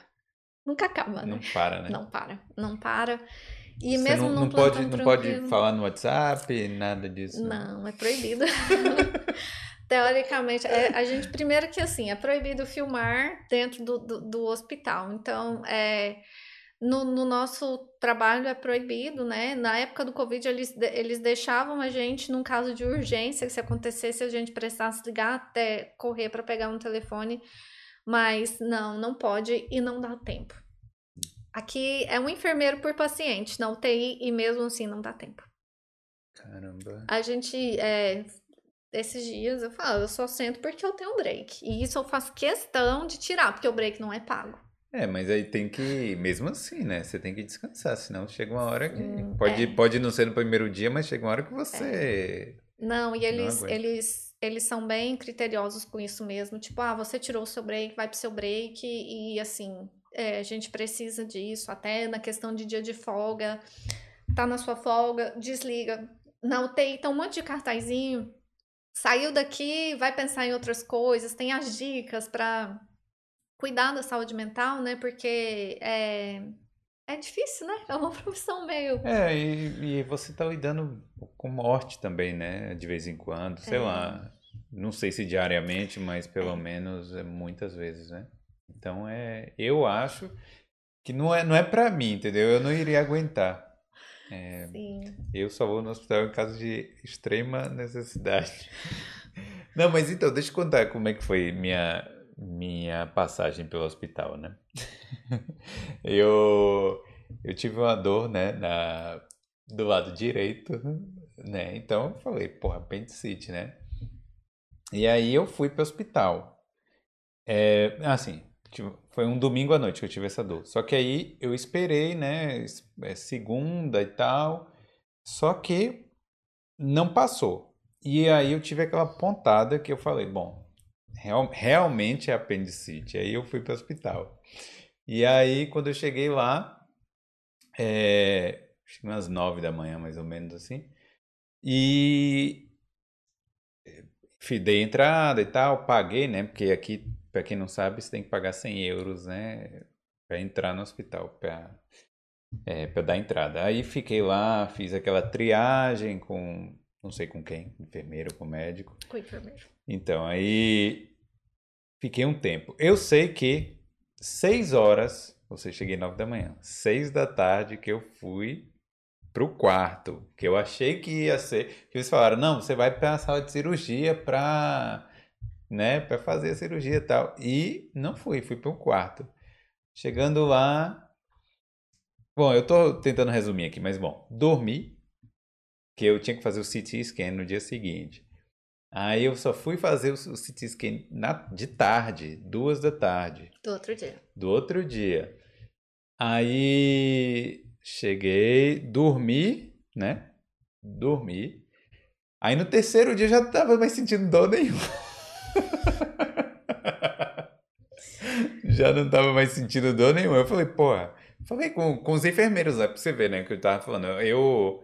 nunca acaba, né? Não para, né? Não para, não para. E Você mesmo não, não pode, não pode falar no WhatsApp, nada disso. né? Não, é proibido. Teoricamente, é, a gente, primeiro que assim, é proibido filmar dentro do, do, do hospital. Então, é, no, no nosso trabalho é proibido, né? Na época do Covid, eles, eles deixavam a gente, num caso de urgência, que se acontecesse, a gente precisasse ligar até correr para pegar um telefone. Mas não, não pode e não dá tempo. Aqui é um enfermeiro por paciente na UTI e mesmo assim não dá tempo. Caramba. A gente, é, esses dias, eu falo, eu só sento porque eu tenho break. E isso eu faço questão de tirar, porque o break não é pago. É, mas aí tem que, mesmo assim, né? Você tem que descansar, senão chega uma hora que. Hum, Pode, é. pode não ser no primeiro dia, mas chega uma hora que você. Não, e eles, aguento. eles, eles são bem criteriosos com isso mesmo. Tipo, ah, você tirou o seu break, vai pro seu break, e assim, é, a gente precisa disso, até na questão de dia de folga, tá na sua folga, desliga. Na UTI tem um monte de cartazinho. Saiu daqui, vai pensar em outras coisas, tem as dicas para cuidar da saúde mental, né? Porque é, é difícil, né? É uma profissão meio. É, e, e você tá lidando com morte também, né? De vez em quando, sei É. lá. Não sei se diariamente, mas pelo menos é muitas vezes, né? Então é. Eu acho que não é, não é pra mim, entendeu? Eu não iria aguentar. É, Eu só vou no hospital em caso de extrema necessidade. Não, mas então, deixa eu contar como é que foi minha, minha passagem pelo hospital, né? Eu, eu tive uma dor, né, na, do lado direito, né? Então eu falei, porra, apendicite, né? E aí eu fui pro hospital. É, assim, foi um domingo à noite que eu tive essa dor. Só que aí eu esperei, né, é, segunda e tal, só que não passou. E aí eu tive aquela pontada que eu falei, bom, real- realmente é apendicite. Aí eu fui para o hospital. E aí quando eu cheguei lá, é, acho que umas nove da manhã, mais ou menos assim, e dei entrada e tal, paguei, né? Porque aqui, pra quem não sabe, você tem que pagar 100 euros, né? Pra entrar no hospital, pra, é, pra dar entrada. Aí fiquei lá, fiz aquela triagem com, não sei com quem, enfermeiro, com médico. com enfermeiro. Então, aí fiquei um tempo. Eu sei que seis horas, ou seja, cheguei nove da manhã, seis da tarde que eu fui pro quarto, que eu achei que ia ser, que eles falaram, não, você vai para a sala de cirurgia pra, né, para fazer a cirurgia e tal. E não fui, fui pro quarto. Chegando lá, bom, eu tô tentando resumir aqui, mas bom, dormi, que eu tinha que fazer o CT scan no dia seguinte. Aí eu só fui fazer o CT scan na, de tarde, duas da tarde, Do outro dia. do outro dia. Aí cheguei, dormi, né? Dormi. Aí no terceiro dia eu já não tava mais sentindo dor nenhuma. já não tava mais sentindo dor nenhuma. Eu falei, porra, falei com, com os enfermeiros lá pra você ver, né? Que eu tava falando. Eu.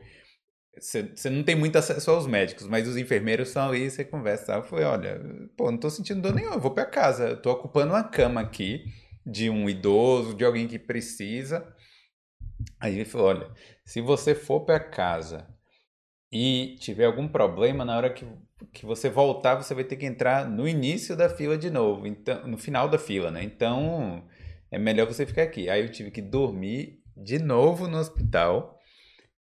Você não tem muito acesso aos médicos, mas os enfermeiros estão ali, você conversa. Eu falei, olha, pô, não tô sentindo dor nenhuma, eu vou pra casa. Eu tô ocupando uma cama aqui de um idoso, de alguém que precisa. Aí ele falou, olha, se você for pra casa e tiver algum problema, na hora que, que você voltar, você vai ter que entrar no início da fila de novo, então, no final da fila, né? Então, é melhor você ficar aqui. Aí eu tive que dormir de novo no hospital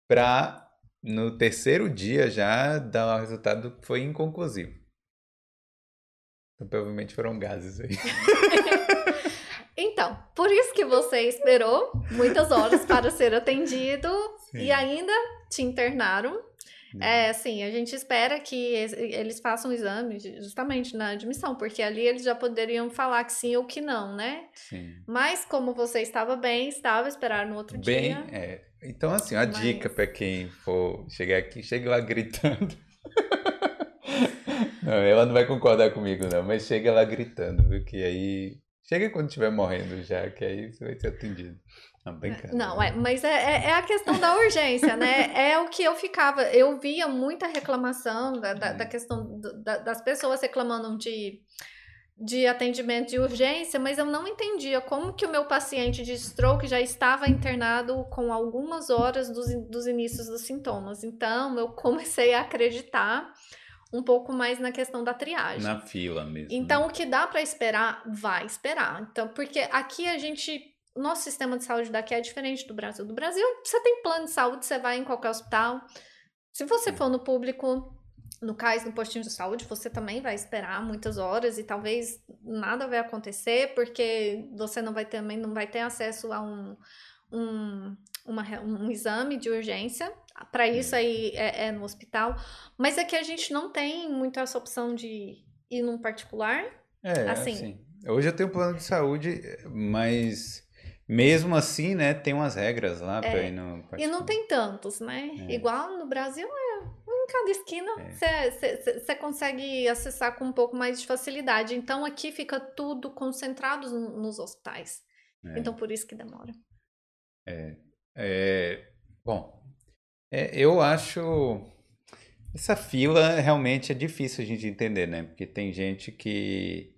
pra no terceiro dia já dar o resultado foi inconclusivo. Então, provavelmente foram gases aí. Então, por isso que você esperou muitas horas para ser atendido Sim. e ainda te internaram. É, assim, a gente espera que eles façam o exame justamente na admissão, porque ali eles já poderiam falar que sim ou que não, né? Sim. Mas como você estava bem, estava esperar no outro Bem, dia. é. Então, assim, a Mas- dica para quem for chegar aqui, chegue lá gritando. Não, ela não vai concordar comigo, não, mas chega lá gritando, viu? Que aí. Chega quando estiver morrendo já, que aí você vai ser atendido. Não, brincadeira. Não, é, mas é, é, é a questão da urgência, né? É o que eu ficava. Eu via muita reclamação da, da, da questão do- da- das pessoas reclamando de, de atendimento de urgência, mas eu não entendia como que o meu paciente de stroke já estava internado com algumas horas dos, dos inícios dos sintomas. Então, eu comecei a acreditar um pouco mais na questão da triagem. Na fila mesmo. né? Então, o que dá para esperar, vai esperar. Então, porque aqui a gente. Nosso sistema de saúde daqui é diferente do Brasil. Do Brasil, você tem plano de saúde, você vai em qualquer hospital. Se você for no público, no CAIS, no postinho de saúde, você também vai esperar muitas horas e talvez nada vai acontecer, porque você não vai ter, também não vai ter acesso a um, um, uma um exame de urgência. Para isso aí é, é no hospital. Mas aqui a gente não tem muito essa opção de ir num particular. É, assim- assim. Hoje eu tenho plano de saúde, mas mesmo assim, né, tem umas regras lá pra É, ir no E não tem tantos, né? É. Igual no Brasil, é em cada esquina É. você consegue acessar com um pouco mais de facilidade. Então aqui fica tudo concentrado no- nos hospitais. É. Então por isso que demora. É, bom, é, eu acho essa fila realmente é difícil a gente entender, né? Porque tem gente que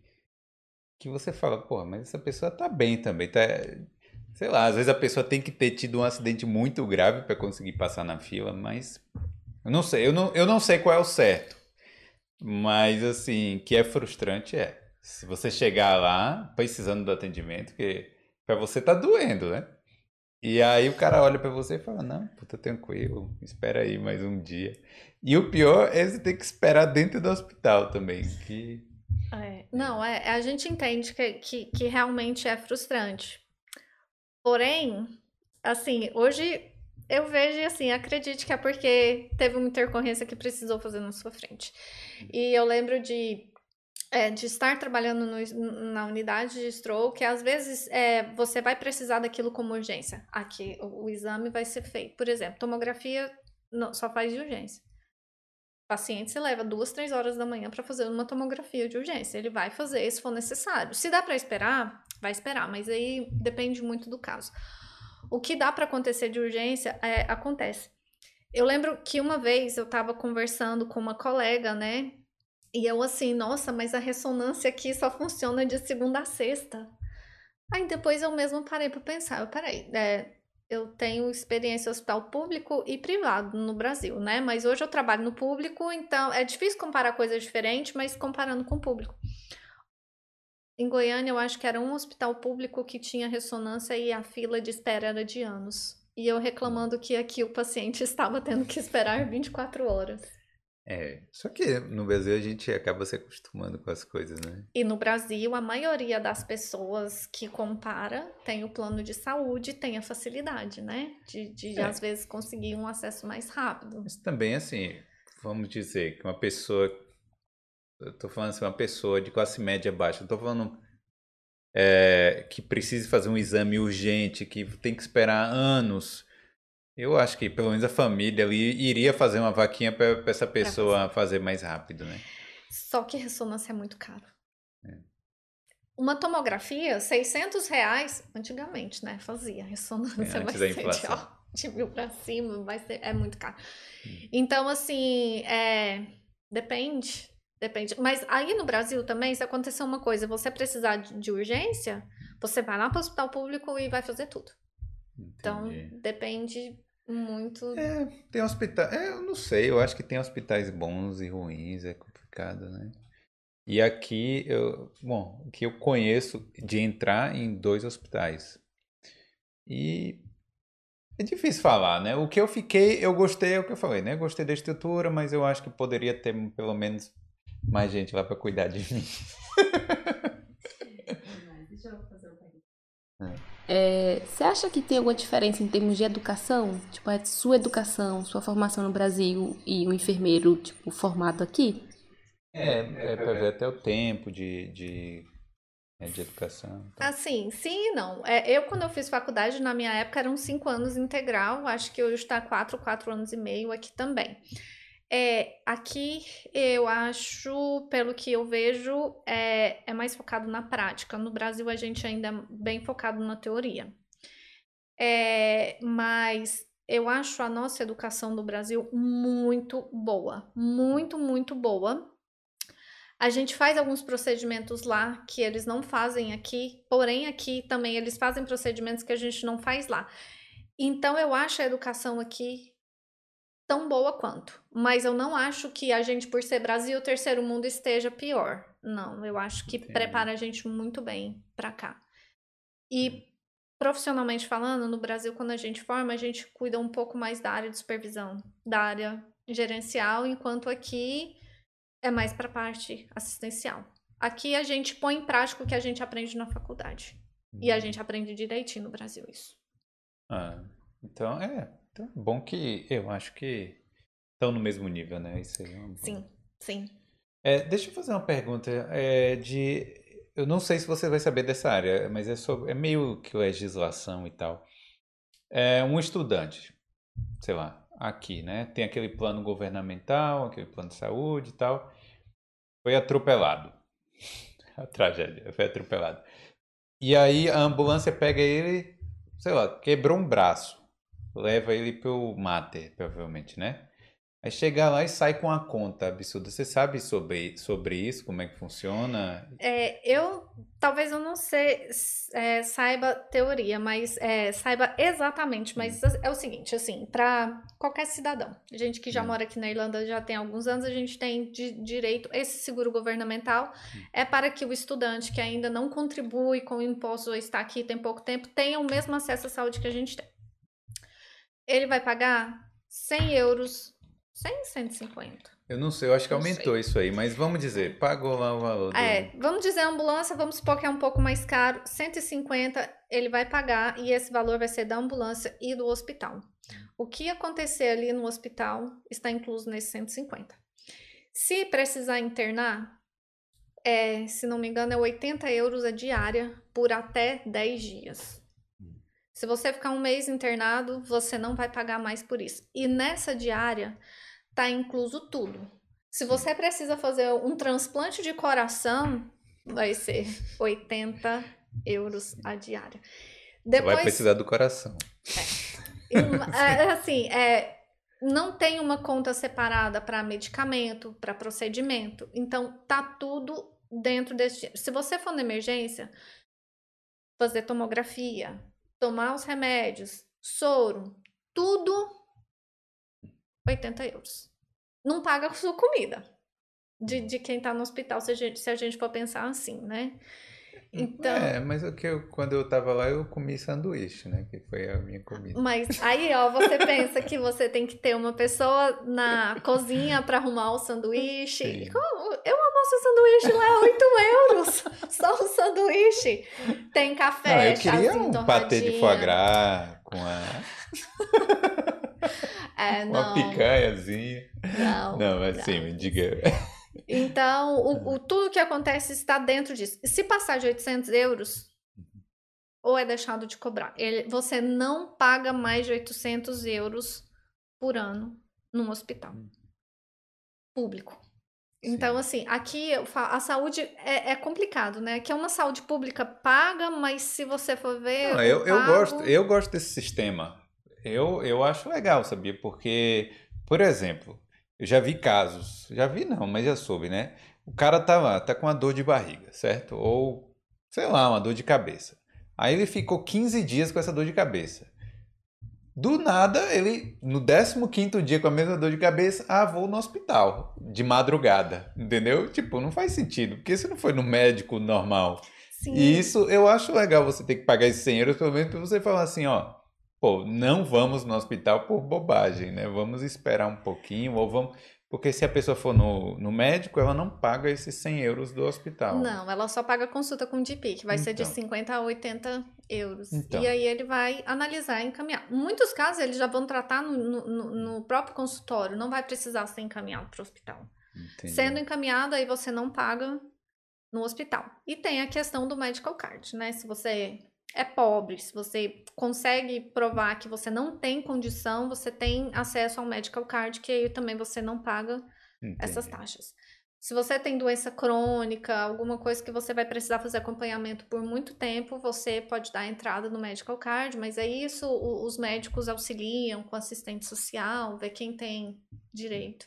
que você fala, pô, mas essa pessoa tá bem também, tá? Sei lá, às vezes a pessoa tem que ter tido um acidente muito grave para conseguir passar na fila, mas eu não sei, eu não, eu não sei qual é o certo. Mas assim, que é frustrante é. Se você chegar lá precisando do atendimento, que para você tá doendo, né? E aí o cara olha pra você e fala: Não, pô, tá tranquilo, espera aí mais um dia. E o pior é você ter que esperar dentro do hospital também. Que... É, não, é, a gente entende que, que, que realmente é frustrante. Porém, assim, hoje eu vejo assim, acredite que é porque teve uma intercorrência que precisou fazer na sua frente. E eu lembro de, é, de estar trabalhando no- na unidade de stroke, que às vezes é, você vai precisar daquilo como urgência. Aqui, o, o exame vai ser feito. Por exemplo, tomografia não- só faz de urgência. O paciente se leva duas, três horas da manhã para fazer uma tomografia de urgência. Ele vai fazer se for necessário. Se dá para esperar, vai esperar, mas aí depende muito do caso. O que dá para acontecer de urgência é, acontece. Eu lembro que uma vez eu estava conversando com uma colega, né? E eu assim, nossa, mas a ressonância aqui só funciona de segunda a sexta. Aí depois eu mesmo parei para pensar, eu parei, é, eu tenho experiência em hospital público e privado no Brasil, né? Mas hoje eu trabalho no público, então é difícil comparar coisas diferentes, mas comparando com o público. Em Goiânia, eu acho que era um hospital público que tinha ressonância e a fila de espera era de anos. E eu reclamando que aqui o paciente estava tendo que esperar 24 horas. É, só que no Brasil a gente acaba se acostumando com as coisas, né? E no Brasil, a maioria das pessoas que compara tem o plano de saúde, tem a facilidade, né? De, de É. às vezes conseguir um acesso mais rápido. Mas também, assim, vamos dizer que uma pessoa. Eu tô falando assim, uma pessoa de classe média baixa, eu tô falando é, que precise fazer um exame urgente, que tem que esperar anos. Eu acho que pelo menos a família ali iria fazer uma vaquinha para essa pessoa fazer mais rápido, né? Só que ressonância é muito caro. É. Uma tomografia, 600 reais, antigamente, né? Fazia ressonância, É, antes vai da ser de, inflação. ó, de mil pra cima, vai ser, é muito caro. Hum. Então, assim, é, depende, depende. Mas aí no Brasil também, se acontecer uma coisa, você precisar de, de urgência, você vai lá para o hospital público e vai fazer tudo. Então, Entendi. depende muito. É, tem hospitais. É, eu não sei, eu acho que tem hospitais bons e ruins, é complicado, né? E aqui, eu, bom, o que eu conheço de entrar em dois hospitais. E é difícil falar, né? O que eu fiquei, eu gostei, é o que eu falei, né? Gostei da estrutura, mas eu acho que poderia ter pelo menos mais gente lá para cuidar de mim. Mas deixa eu fazer uma pergunta. É, você acha que tem alguma diferença em termos de educação? Tipo, a sua educação, sua formação no Brasil e o enfermeiro, tipo, formado aqui? É, é para ver até o tempo de, de, né, de educação. Então. Assim, sim e não. É, eu, quando eu fiz faculdade, na minha época, eram cinco anos integral. Acho que hoje está quatro, quatro anos e meio aqui também. É, aqui eu acho, pelo que eu vejo, é, é mais focado na prática. No Brasil a gente ainda é bem focado na teoria. É, mas eu acho a nossa educação no Brasil muito boa, muito, muito boa. A gente faz alguns procedimentos lá que eles não fazem aqui, porém aqui também eles fazem procedimentos que a gente não faz lá. Então eu acho a educação aqui tão boa quanto. Mas eu não acho que a gente, por ser Brasil, terceiro mundo, esteja pior. Não, eu acho que Entendi. prepara a gente muito bem para cá. E hum. profissionalmente falando, no Brasil, quando a gente forma, a gente cuida um pouco mais da área de supervisão, da área gerencial, enquanto aqui é mais para a parte assistencial. Aqui a gente põe em prática o que a gente aprende na faculdade. E a hum. gente aprende direitinho no Brasil isso. Ah, então é, então, bom que eu acho que estão no mesmo nível, né? Isso aí é sim, sim. É, deixa eu fazer uma pergunta é, de. Eu não sei se você vai saber dessa área, mas é, sobre, é meio que legislação e tal. É um estudante, sei lá, aqui, né? Tem aquele plano governamental, aquele plano de saúde e tal. Foi atropelado. A tragédia, foi atropelado. E aí a ambulância pega ele, sei lá, quebrou um braço leva ele pro mater, provavelmente, né? Aí chega lá e sai com a conta absurda. Você sabe sobre, sobre isso, como é que funciona? É, eu talvez eu não sei, é, saiba teoria, mas é, saiba exatamente. Mas hum. é o seguinte, assim, para qualquer cidadão, gente que já hum. mora aqui na Irlanda já tem alguns anos, a gente tem direito esse seguro governamental hum. é para que o estudante que ainda não contribui com o imposto ou está aqui tem pouco tempo tenha o mesmo acesso à saúde que a gente tem ele vai pagar 100 euros, 100, 150. Eu não sei, eu acho que não aumentou sei. isso aí, mas vamos dizer, pagou lá o valor. É, vamos dizer a ambulância, vamos supor que é um pouco mais caro, 150 ele vai pagar e esse valor vai ser da ambulância e do hospital. O que acontecer ali no hospital está incluso nesse 150. Se precisar internar, é, se não me engano, é 80 euros a diária por até 10 dias. Se você ficar um mês internado, você não vai pagar mais por isso. E nessa diária tá incluso tudo. Se você precisa fazer um transplante de coração, vai ser 80 euros a diária. Depois, vai precisar do coração. É, é, assim, é, não tem uma conta separada para medicamento, para procedimento. Então, tá tudo dentro desse. Se você for na emergência, fazer tomografia, tomar os remédios, soro, tudo 80 euros. Não paga a sua comida de, de quem tá no hospital, se a, gente, se a gente for pensar assim, né? Então, é, mas o que eu, quando eu tava lá, eu comi sanduíche, né? Que foi a minha comida. Mas aí, ó, você pensa que você tem que ter uma pessoa na cozinha para arrumar o sanduíche. Sim. Eu almoço sanduíche lá, 8 euros. Só um sanduíche. Tem café, Não, eu queria um patê de foie gras com a... é, não. Uma picanhazinha. Não. Não, mas sim, me diga. Então, o, o, tudo que acontece está dentro disso. Se passar de 800 euros, ou é deixado de cobrar. Ele, você não paga mais de 800 euros por ano num hospital hum. público. Então, assim, aqui a saúde é, é, complicado, né? Que é uma saúde pública paga, mas se você for ver. Não, eu, eu, pago... eu, gosto, eu gosto desse sistema. Eu, eu acho legal, sabia? Porque, por exemplo, eu já vi casos, já vi não, mas já soube, né? O cara tá lá, tá com uma dor de barriga, certo? Ou, sei lá, uma dor de cabeça. Aí ele ficou 15 dias com essa dor de cabeça. Do nada, ele, no 15 dia com a mesma dor de cabeça, ah, vou no hospital, de madrugada, entendeu? Tipo, não faz sentido, porque você não foi no médico normal. Sim. E isso, eu acho legal você ter que pagar esses 100 euros, pelo menos, pra você falar assim, ó, pô, não vamos no hospital por bobagem, né? Vamos esperar um pouquinho, ou vamos. Porque se a pessoa for no, no médico, ela não paga esses 100 euros do hospital. Não, ela só paga consulta com o GP, que vai ser de Então. 50 a 80 euros. Então. E aí ele vai analisar e encaminhar. Em muitos casos, eles já vão tratar no, no- no- no próprio consultório, não vai precisar ser encaminhado para o hospital. Entendi. Sendo encaminhado, aí você não paga no hospital. E tem a questão do medical card, né? Se você é pobre, se você consegue provar que você não tem condição, você tem acesso ao medical card, que aí também você não paga essas Entendi. taxas. Se você tem doença crônica, alguma coisa que você vai precisar fazer acompanhamento por muito tempo, você pode dar entrada no medical card, mas é isso, os médicos auxiliam com assistente social, ver quem tem direito.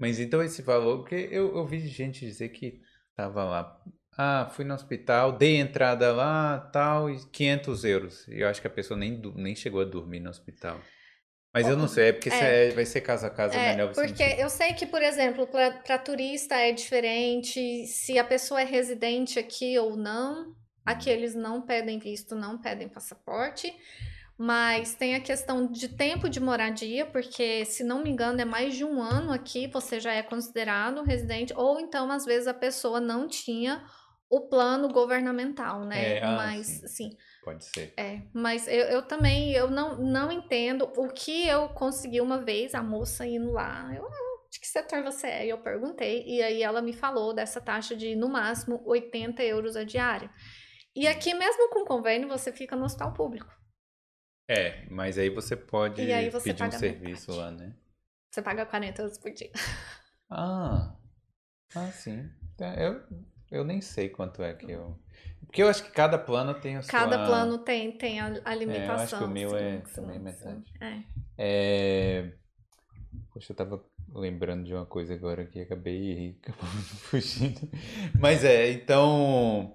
Mas então esse valor, porque eu, eu vi gente dizer que tava lá. Ah, fui no hospital, dei entrada lá, tal, e 500 euros. E eu acho que a pessoa nem, nem chegou a dormir no hospital. Mas eu não sei, é porque É. é- vai ser casa a casa, É, melhor você porque eu sei que, por exemplo, para turista é diferente, se a pessoa é residente aqui ou não, aqui eles não pedem visto, não pedem passaporte, mas tem a questão de tempo de moradia, porque, se não me engano, é mais de um ano aqui, você já é considerado residente, ou então, às vezes, a pessoa não tinha o plano governamental, né? É, ah, mas, sim. assim, Pode ser. é, mas eu, eu também eu não, não entendo o que eu consegui uma vez, a moça indo lá. Eu, "Ah, de que setor você é? E eu perguntei, e aí ela me falou dessa taxa de no máximo 80 euros a diária. E aqui, mesmo com convênio, você fica no hospital público. É, mas aí você pode E aí você pedir um serviço lá, né? Você paga 40 euros por dia. Ah, ah, sim. Tá, Eu, eu nem sei quanto é que eu. Porque eu acho que cada plano tem a sua. Cada plano tem, tem a, a É, eu limitação. acho que o meu é sim, também sim, metade. É. É... Poxa, eu tava lembrando de uma coisa agora que acabei fugindo. Mas é, então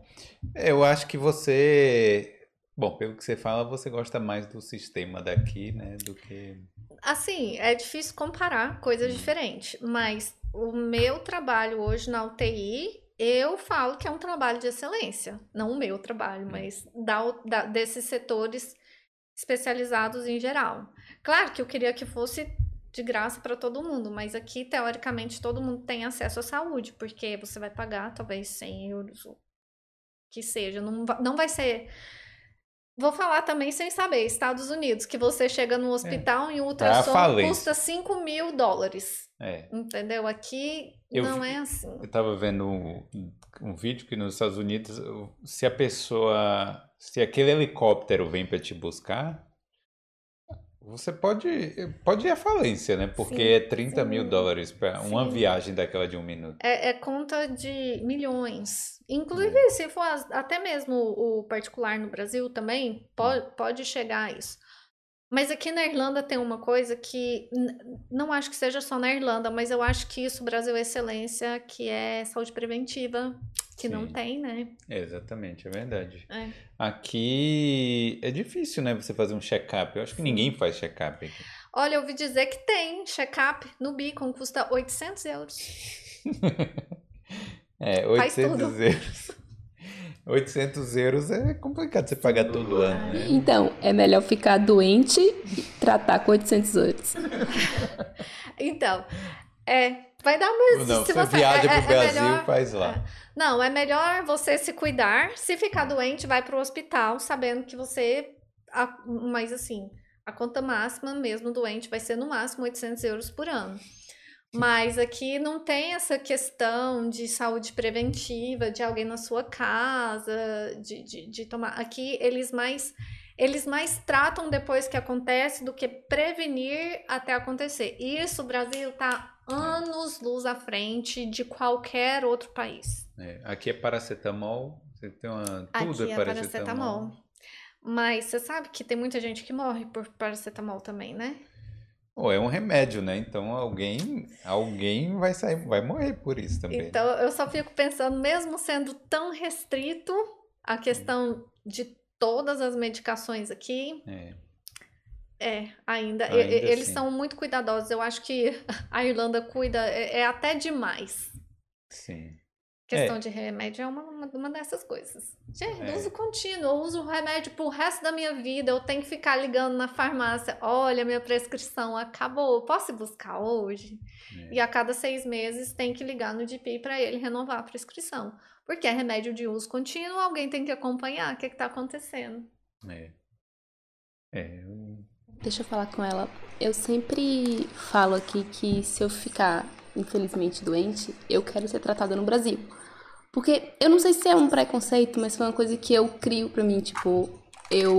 eu acho que você, bom, pelo que você fala, você gosta mais do sistema daqui, né, do que Assim, é difícil comparar coisas Hum. diferentes, mas o meu trabalho hoje na UTI, eu falo que é um trabalho de excelência. Não o meu trabalho, mas da, da- desses setores especializados em geral. Claro que eu queria que fosse de graça para todo mundo, mas aqui, teoricamente, todo mundo tem acesso à saúde, porque você vai pagar talvez 100 euros, que seja. Não, não vai ser. Vou falar também sem saber, Estados Unidos, que você chega no hospital e o ultrassom custa 5 mil dólares. é. Entendeu? Aqui Eu não vi- é assim. Eu tava vendo um, um vídeo que nos Estados Unidos, se a pessoa, se aquele helicóptero vem para te buscar, você pode, pode ir à falência, né? Porque Sim, é 30 mil sim, dólares para uma viagem daquela de um minuto. É, é conta de milhões. Inclusive, É. se for até mesmo o particular no Brasil também, pode, pode chegar a isso. Mas aqui na Irlanda tem uma coisa que não acho que seja só na Irlanda, mas eu acho que isso, Brasil é excelência, que é saúde preventiva, que não Sim. tem, né? É, exatamente, é verdade. É. Aqui é difícil, né? Você fazer um check-up. Eu acho que ninguém faz check-up aqui. Olha, eu ouvi dizer que tem check-up no Beacon, custa 800 euros. É, Faz 800 tudo. euros. 800 euros é complicado você pagar todo ano, né? Então, é melhor ficar doente e tratar com 800 euros. Então, é, vai dar mais. Não, se você você viaja é- pro é Brasil, melhor- faz lá. Não, é melhor você se cuidar. Se ficar doente, vai pro hospital, sabendo que você. a- Mas assim, a conta máxima, mesmo doente, vai ser no máximo 800 euros por ano. Mas aqui não tem essa questão de saúde preventiva, de alguém na sua casa, de, de, de tomar. Aqui eles mais. Eles mais tratam depois que acontece do que prevenir até acontecer. Isso o Brasil tá anos luz à frente de qualquer outro país. É, aqui é paracetamol, você tem uma. Tudo Aqui é é paracetamol. paracetamol. Mas você sabe que tem muita gente que morre por paracetamol também, né? Pô, é um remédio, né? Então alguém, alguém vai sair, vai morrer por isso também. né? Então eu só fico pensando, mesmo sendo tão restrito a questão de todas as medicações aqui, É. é, ainda, Ainda e- eles assim. são muito cuidadosos. Eu acho que a Irlanda cuida, é, é até demais. Sim. Questão de remédio é uma, uma, uma dessas coisas. Gente, É. uso contínuo. Eu uso remédio pro resto da minha vida. Eu tenho que ficar ligando na farmácia. Olha, minha prescrição acabou. Posso ir buscar hoje? É. E a cada seis meses tem que ligar no DP para ele renovar a prescrição. Porque é remédio de uso contínuo, alguém tem que acompanhar o que está acontecendo. É. É, eu- Deixa eu falar com ela. Eu sempre falo aqui que se eu ficar, infelizmente, doente, eu quero ser tratada no Brasil. Porque eu não sei se é um preconceito, mas foi uma coisa que eu crio pra mim. Tipo, eu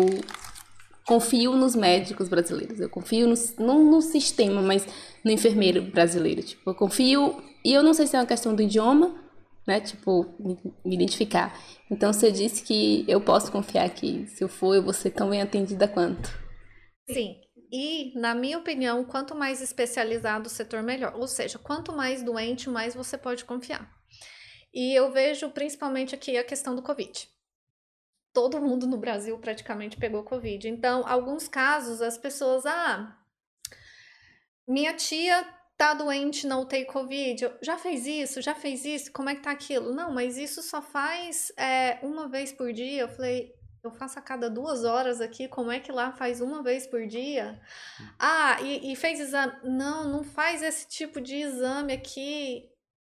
confio nos médicos brasileiros. Eu confio no, não no sistema, mas no enfermeiro brasileiro. Tipo, eu confio. E eu não sei se é uma questão do idioma, né? Tipo, me, me identificar. Então você disse que eu posso confiar que se eu for, eu vou ser tão bem atendida quanto. Sim. E, na minha opinião, quanto mais especializado o setor, melhor. Ou seja, quanto mais doente, mais você pode confiar. E eu vejo principalmente aqui a questão do Covid. Todo mundo no Brasil praticamente pegou Covid. Então, alguns casos, as pessoas, ah, minha tia tá doente na UTI Covid, já fez isso, já fez isso, como é que tá aquilo? Não, mas isso só faz é, uma vez por dia. Eu falei, eu faço a cada duas horas aqui, como é que lá faz uma vez por dia? Ah, e, e fez exame? Não, não faz esse tipo de exame aqui.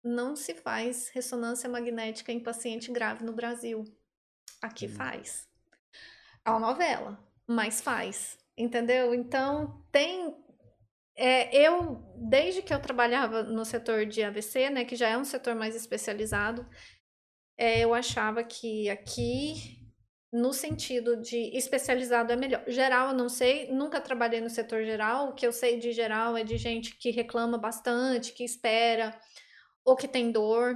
Não se faz ressonância magnética em paciente grave no Brasil. Aqui Hum. faz. É uma novela, mas faz. Entendeu? Então, tem. é, eu, desde que eu trabalhava no setor de AVC, né, que já é um setor mais especializado, é, eu achava que aqui, no sentido de especializado é melhor. Geral, eu não sei, nunca trabalhei no setor geral. O que eu sei de geral é de gente que reclama bastante, que espera, ou que tem dor.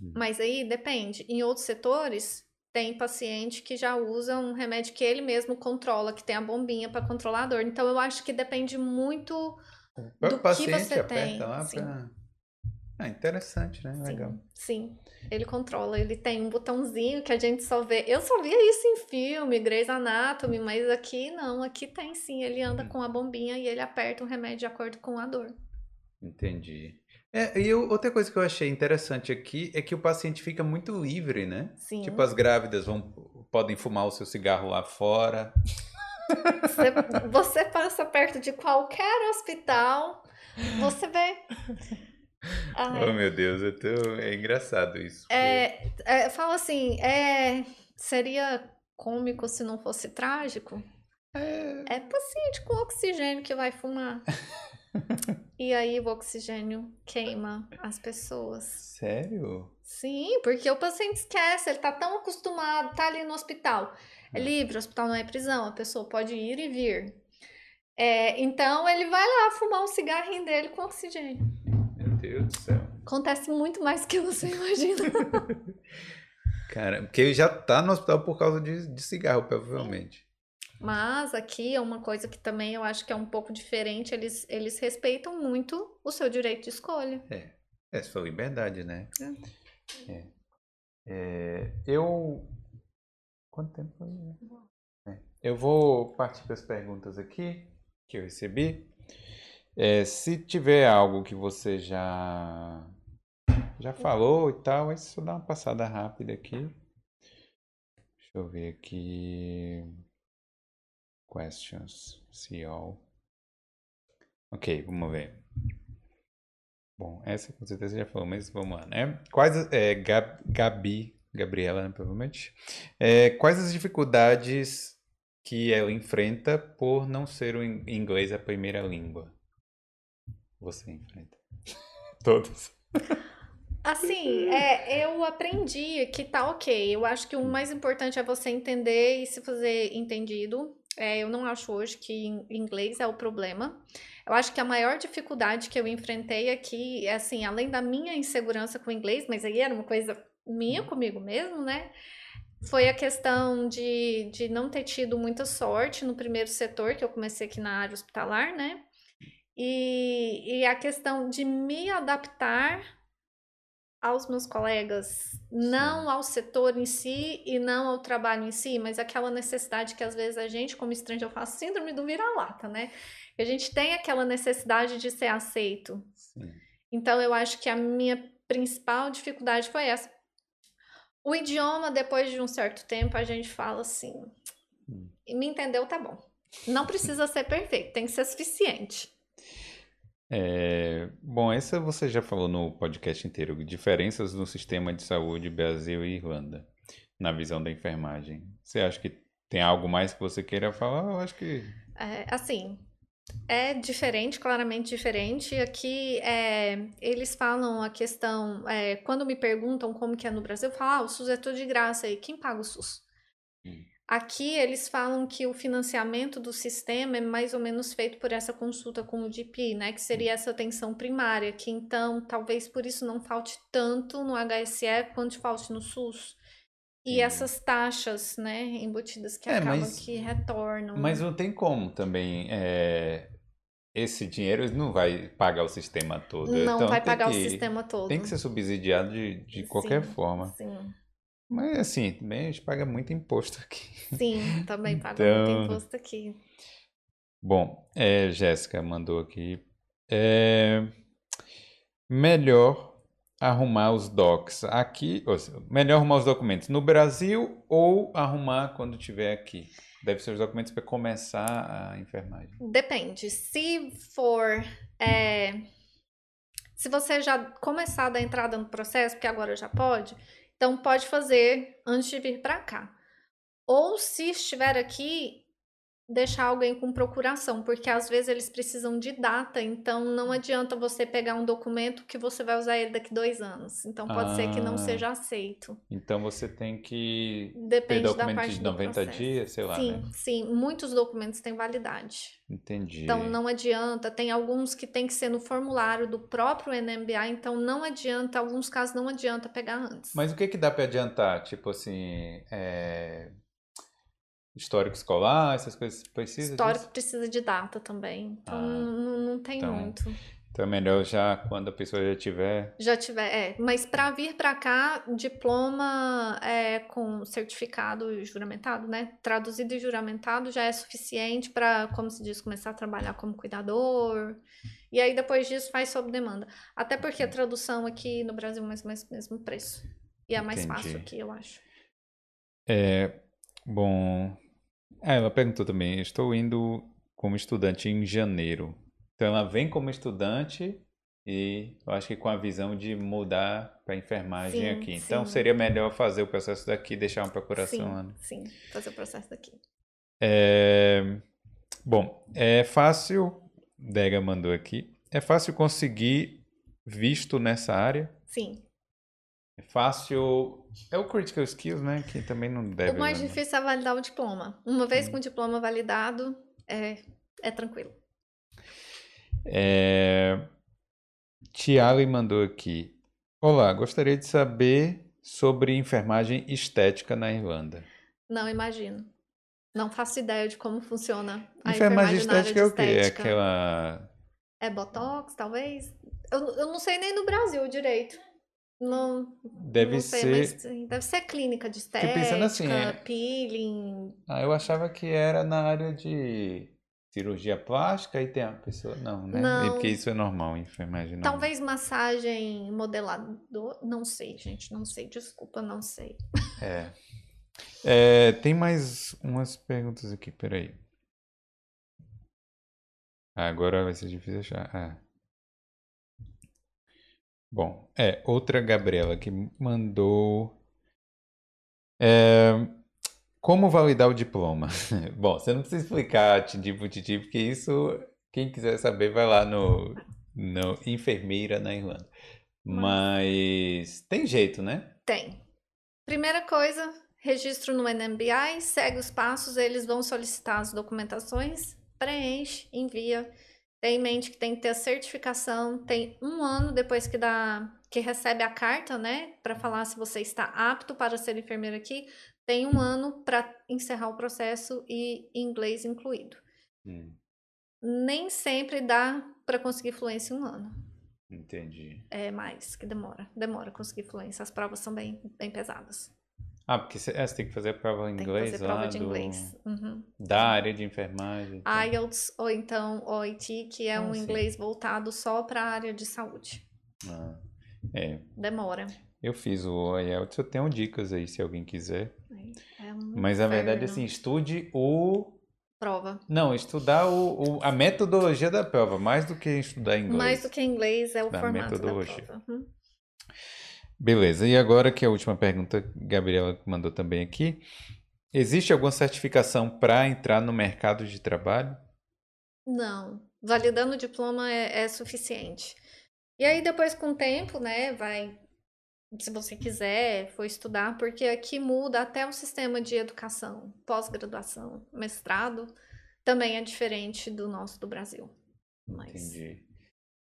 Hum. Mas aí depende. Em outros setores, tem paciente que já usa um remédio que ele mesmo controla, que tem a bombinha para controlar a dor. Então, eu acho que depende muito O próprio que paciente você aperta tem, lá sim. pra... Ah, interessante, né? Legal. Sim, sim. Ele controla, ele tem um botãozinho que a gente só vê. Eu só via isso em filme, Grey's Anatomy, mas aqui não, aqui tem sim. Ele anda Hum. com a bombinha e ele aperta o remédio de acordo com a dor. Entendi. É, e eu- outra coisa que eu achei interessante aqui é que o paciente fica muito livre, né? Sim. Tipo, as grávidas vão, podem fumar o seu cigarro lá fora. Você, você passa perto de qualquer hospital, você vê. Ai, Oh, meu Deus, eu tô... é engraçado isso. porque- é, é, fala assim, é, seria cômico se não fosse trágico? É paciente com oxigênio que vai fumar. E aí o oxigênio queima as pessoas. Sério? Sim, porque o paciente esquece, ele tá tão acostumado, tá ali no hospital. É livre, o hospital não é prisão, a pessoa pode ir e vir. É, então ele vai lá fumar um cigarrinho dele com oxigênio. Meu Deus do céu. Acontece muito mais que você imagina. Cara, porque ele já tá no hospital por causa de, de cigarro, provavelmente. Mas aqui é uma coisa que também eu acho que é um pouco diferente. Eles, eles respeitam muito o seu direito de escolha. É, sua liberdade, né? É. É, eu. Quanto tempo foi? É. Eu vou partir para as perguntas aqui que eu recebi. É, se tiver algo que você já já falou e tal, é só dar uma passada rápida aqui. Deixa eu ver aqui. Questions. All. Ok, vamos ver. Bom, essa com certeza já falou, mas vamos lá, né? Quais, é, Gab- Gabi, Gabriela, né, provavelmente. É, quais as dificuldades que ela enfrenta por não ser o in- inglês a primeira língua? Você enfrenta. Todas. Assim, é, eu aprendi que tá ok. Eu acho que o mais importante é você entender e se fazer entendido. É, eu não acho hoje que in- inglês é o problema. Eu acho que a maior dificuldade que eu enfrentei aqui é assim, além da minha insegurança com o inglês, mas aí era uma coisa minha comigo mesmo, né? Foi a questão de, de não ter tido muita sorte no primeiro setor, que eu comecei aqui na área hospitalar, né? E, e a questão de me adaptar aos meus colegas, não ao setor em si e não ao trabalho em si, mas aquela necessidade que às vezes a gente, como estrangeiro, faço síndrome do vira-lata, né? A gente tem aquela necessidade de ser aceito. Sim. Então eu acho que a minha principal dificuldade foi essa. O idioma, depois de um certo tempo, a gente fala assim. Hum. Me entendeu, tá bom. Não precisa ser perfeito, tem que ser suficiente. É, bom, essa você já falou no podcast inteiro, diferenças no sistema de saúde Brasil e Irlanda, na visão da enfermagem. Você acha que tem algo mais que você queira falar? Eu acho que É, assim, é diferente, claramente diferente. Aqui é, eles falam a questão, é, quando me perguntam como que é no Brasil, eu falo, ah, o SUS é tudo de graça aí, quem paga o SUS? Aqui eles falam que o financiamento do sistema é mais ou menos feito por essa consulta com o GP, né? Que seria essa atenção primária, que então talvez por isso não falte tanto no HSE quanto falte no SUS. E essas taxas, né, embutidas que É, acabam mas- que retornam. Mas não tem como também. é, esse dinheiro não vai pagar o sistema todo. Não Então vai pagar o que- sistema todo. Tem que ser subsidiado de, de qualquer Sim, forma. Sim, Mas assim, também a gente paga muito imposto aqui. sim, também paga Então- muito imposto aqui. Bom, é, Jéssica mandou aqui. É, melhor arrumar os docs aqui, ou seja, melhor arrumar os documentos no Brasil ou arrumar quando estiver aqui? Deve ser os documentos para começar a enfermagem. Depende. Se for. é, se você já começar a dar entrada no processo, porque agora já pode, então pode fazer antes de vir para cá. Ou se estiver aqui, deixar alguém com procuração, porque às vezes eles precisam de data, então não adianta você pegar um documento que você vai usar ele daqui dois anos. Então pode ser que não Ah. seja aceito. Então você tem que ter Depende da documento parte de do 90 processo. dias, sei lá, Sim, né? sim, muitos documentos têm validade. Entendi. Então não adianta, tem alguns que tem que ser no formulário do próprio NMBA, então não adianta, alguns casos não adianta pegar antes. Mas o que que dá para adiantar? Tipo assim, é, histórico escolar, essas coisas precisa Histórico disso? precisa de data também, então Ah, não, não tem então- muito. Então é melhor já quando a pessoa já tiver. Já tiver, é, mas para vir para cá, diploma é, com certificado juramentado, né? Traduzido e juramentado já é suficiente para, como se diz, começar a trabalhar como cuidador. E aí depois disso faz sob demanda. Até porque a tradução aqui no Brasil é mais o mesmo preço. E é mais fácil Entendi. aqui, eu acho. É, bom. Ah, ela perguntou também. Estou indo como estudante em janeiro. Então ela vem como estudante e eu acho que com a visão de mudar para enfermagem Sim, aqui. Então sim. seria melhor fazer o processo daqui e deixar uma procuração sim, né? sim, fazer o processo daqui. É, Bom, é fácil. Dega mandou aqui. É fácil conseguir visto nessa área. Sim. É fácil. É o critical skills, né? Que também não deve. o mais né? difícil é validar o diploma. Uma vez Hum. com o diploma validado, é, é tranquilo. É... Tiago mandou aqui. Olá, gostaria de saber sobre enfermagem estética na Irlanda. Não imagino. Não faço ideia de como funciona a enfermagem enfermagem na área estética é o quê? É estética. aquela. É botox, talvez? Eu, eu não sei nem no Brasil direito. Não, Deve não sei, ser. deve ser clínica de Fiquei pensando assim, estética, é- peeling. Ah, eu achava que era na área de cirurgia plástica e tem a pessoa. Não, né? Não. Porque isso é normal, enfermagem. Talvez massagem modelador. Não sei, gente, não sei. Desculpa, não sei. É. É, tem mais umas perguntas aqui, peraí. Ah, agora vai ser difícil achar. Ah. Bom, é, outra Gabriela que mandou. É, como validar o diploma? Bom, você não precisa explicar tidi por tidi, porque isso, quem quiser saber, vai lá no, no Enfermeira na Irlanda. Mas tem jeito, né? Tem. Primeira coisa, registro no NMBI, segue os passos, eles vão solicitar as documentações, preenche, envia. Tem em mente que tem que ter a certificação, tem um ano depois que dá, que recebe a carta, né, para falar se você está apto para ser enfermeiro aqui, tem um ano para encerrar o processo e inglês incluído. Hum, Nem sempre dá para conseguir fluência em um ano. entendi. É mais que demora. Demora conseguir fluência. As provas são bem, bem pesadas. Ah, porque você, é, você tem que fazer a prova em Tem que inglês fazer lá prova de inglês. Uhum. da área de enfermagem. então. IELTS ou então OIT, que é Ah, um sim. inglês voltado só para a área de saúde. Ah, é. Demora. Eu fiz o IELTS, eu tenho dicas aí se alguém quiser. É um Mas a verdade é inferno. assim, estude o. Prova. Não, estudar o, o- a metodologia da prova, mais do que estudar inglês. Mais do que inglês é o Da formato metodologia. da prova. Uhum. Beleza, e agora que a última pergunta, Gabriela mandou também aqui. Existe alguma certificação para entrar no mercado de trabalho? Não, validando o diploma é, é suficiente. E aí depois com o tempo, né, vai, se você quiser, for estudar, porque aqui muda até o sistema de educação, pós-graduação, mestrado, também é diferente do nosso do Brasil. Mas Entendi.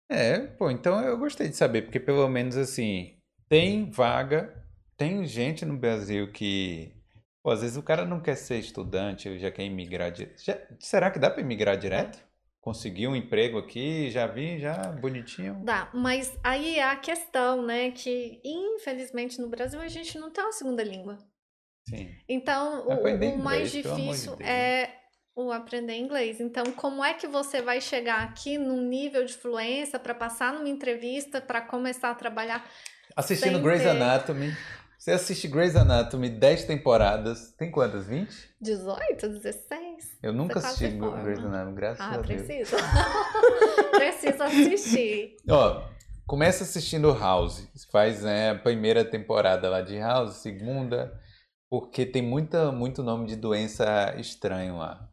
É, pô, então eu gostei de saber, porque pelo menos assim, tem vaga, tem gente no Brasil que, pô, às vezes o cara não quer ser estudante, já quer imigrar direto. Será que dá para imigrar direto? Conseguir um emprego aqui, já vi, já bonitinho. dá, mas aí é a questão, né, que infelizmente no Brasil a gente não tem uma segunda língua. Sim. Então, o, o mais de difícil Deus. é o aprender inglês. Então, como é que você vai chegar aqui num nível de fluência para passar numa entrevista, para começar a trabalhar? Assistindo Sem Grey's ter. Anatomy. Você assiste Grey's Anatomy 10 temporadas. Tem quantas? 20? 18, 16? Eu nunca assisti. Grey's Anatomy, graças Ah, a Deus. precisa. precisa assistir. Ó, começa assistindo House. Faz né, a primeira temporada lá de House, segunda, porque tem muita, muito nome de doença estranho lá.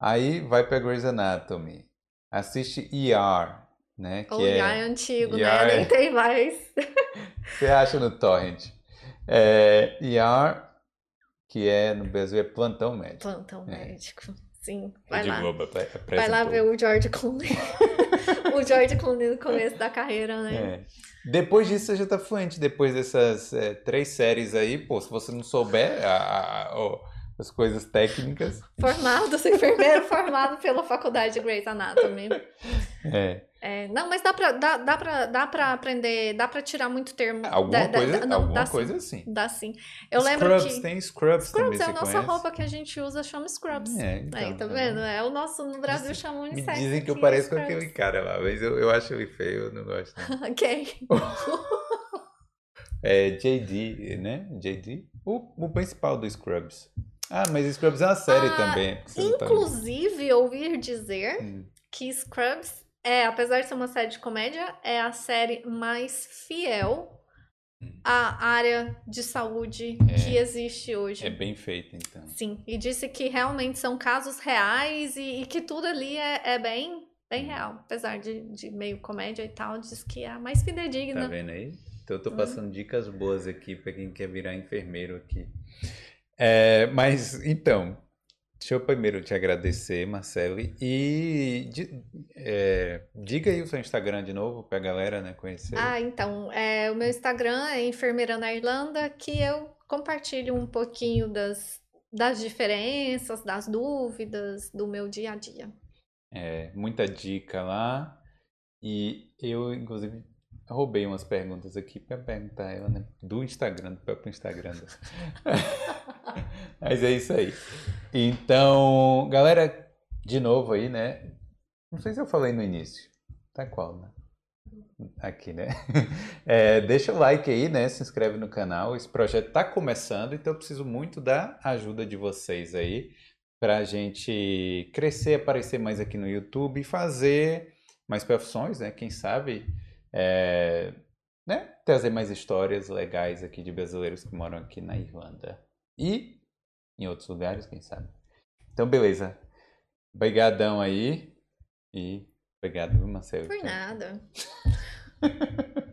Aí vai pra Grey's Anatomy. Assiste ER, né? Que O é, é antigo, ER né? Nem tem mais. você acha no Torrent. É, ER, que é no Brasil é plantão médico. Plantão É. médico. Sim, vai de lá. Globo Vai lá ver o George Clooney. o George Clooney no começo da carreira, né? É. Depois disso, você já tá fluente. Depois dessas é, três séries aí, pô, se você não souber a- a- ó, as coisas técnicas, Formado, sou enfermeiro formado pela faculdade de Grey's Anatomy. é, É, não, mas dá pra, dá, dá, pra, dá pra aprender, dá pra tirar muito termo. alguma coisa, da- não, alguma dá sim, coisa assim. Dá sim. Eu lembro Scrubs, que tem Scrubs, também, Scrubs é a nossa conhece? roupa que a gente usa, chama Scrubs. É, então, Aí, tá tá vendo? É o nosso, no Brasil Dizem- chama Me unissex. dizem que eu pareço com aquele cara lá, mas eu, eu acho ele feio, eu não gosto. Quem? É JD, né? JD? O, o principal do Scrubs. Ah, mas Scrubs é uma série Ah, também. tá- Inclusive, ouvi dizer Hum. que Scrubs é, apesar de ser uma série de comédia, é a série mais fiel à área de saúde que existe hoje. É bem feito, então. Sim, e disse que realmente são casos reais e, e que tudo ali é, é bem, bem real. Apesar de, de meio comédia e tal, diz que é a mais Tá fidedigna. vendo aí? Então eu tô Hum. passando dicas boas aqui pra quem quer virar enfermeiro aqui. É, mas então, deixa eu primeiro te agradecer, Marcelo, e di- é, diga aí o seu Instagram de novo pra galera, né, conhecer. Ah, então, é, o meu Instagram é Enfermeira na Irlanda, que eu compartilho um pouquinho das, das diferenças, das dúvidas do meu dia a dia. É, muita dica lá. E eu, inclusive, roubei umas perguntas aqui pra perguntar ela, né? Do Instagram, do próprio Instagram. Mas é isso aí. Então, galera, de novo aí, né? Não sei se eu falei no início. Tá qual, né? Aqui, né? É, deixa o like aí, né? Se inscreve no canal. Esse projeto tá começando, então eu preciso muito da ajuda de vocês aí pra gente crescer, aparecer mais aqui no YouTube e fazer mais profissões, né? Quem sabe, é, né? Trazer mais histórias legais aqui de brasileiros que moram aqui na Irlanda e em outros lugares, quem sabe. Então, beleza. Obrigadão aí e obrigado, Marcelo? Por nada.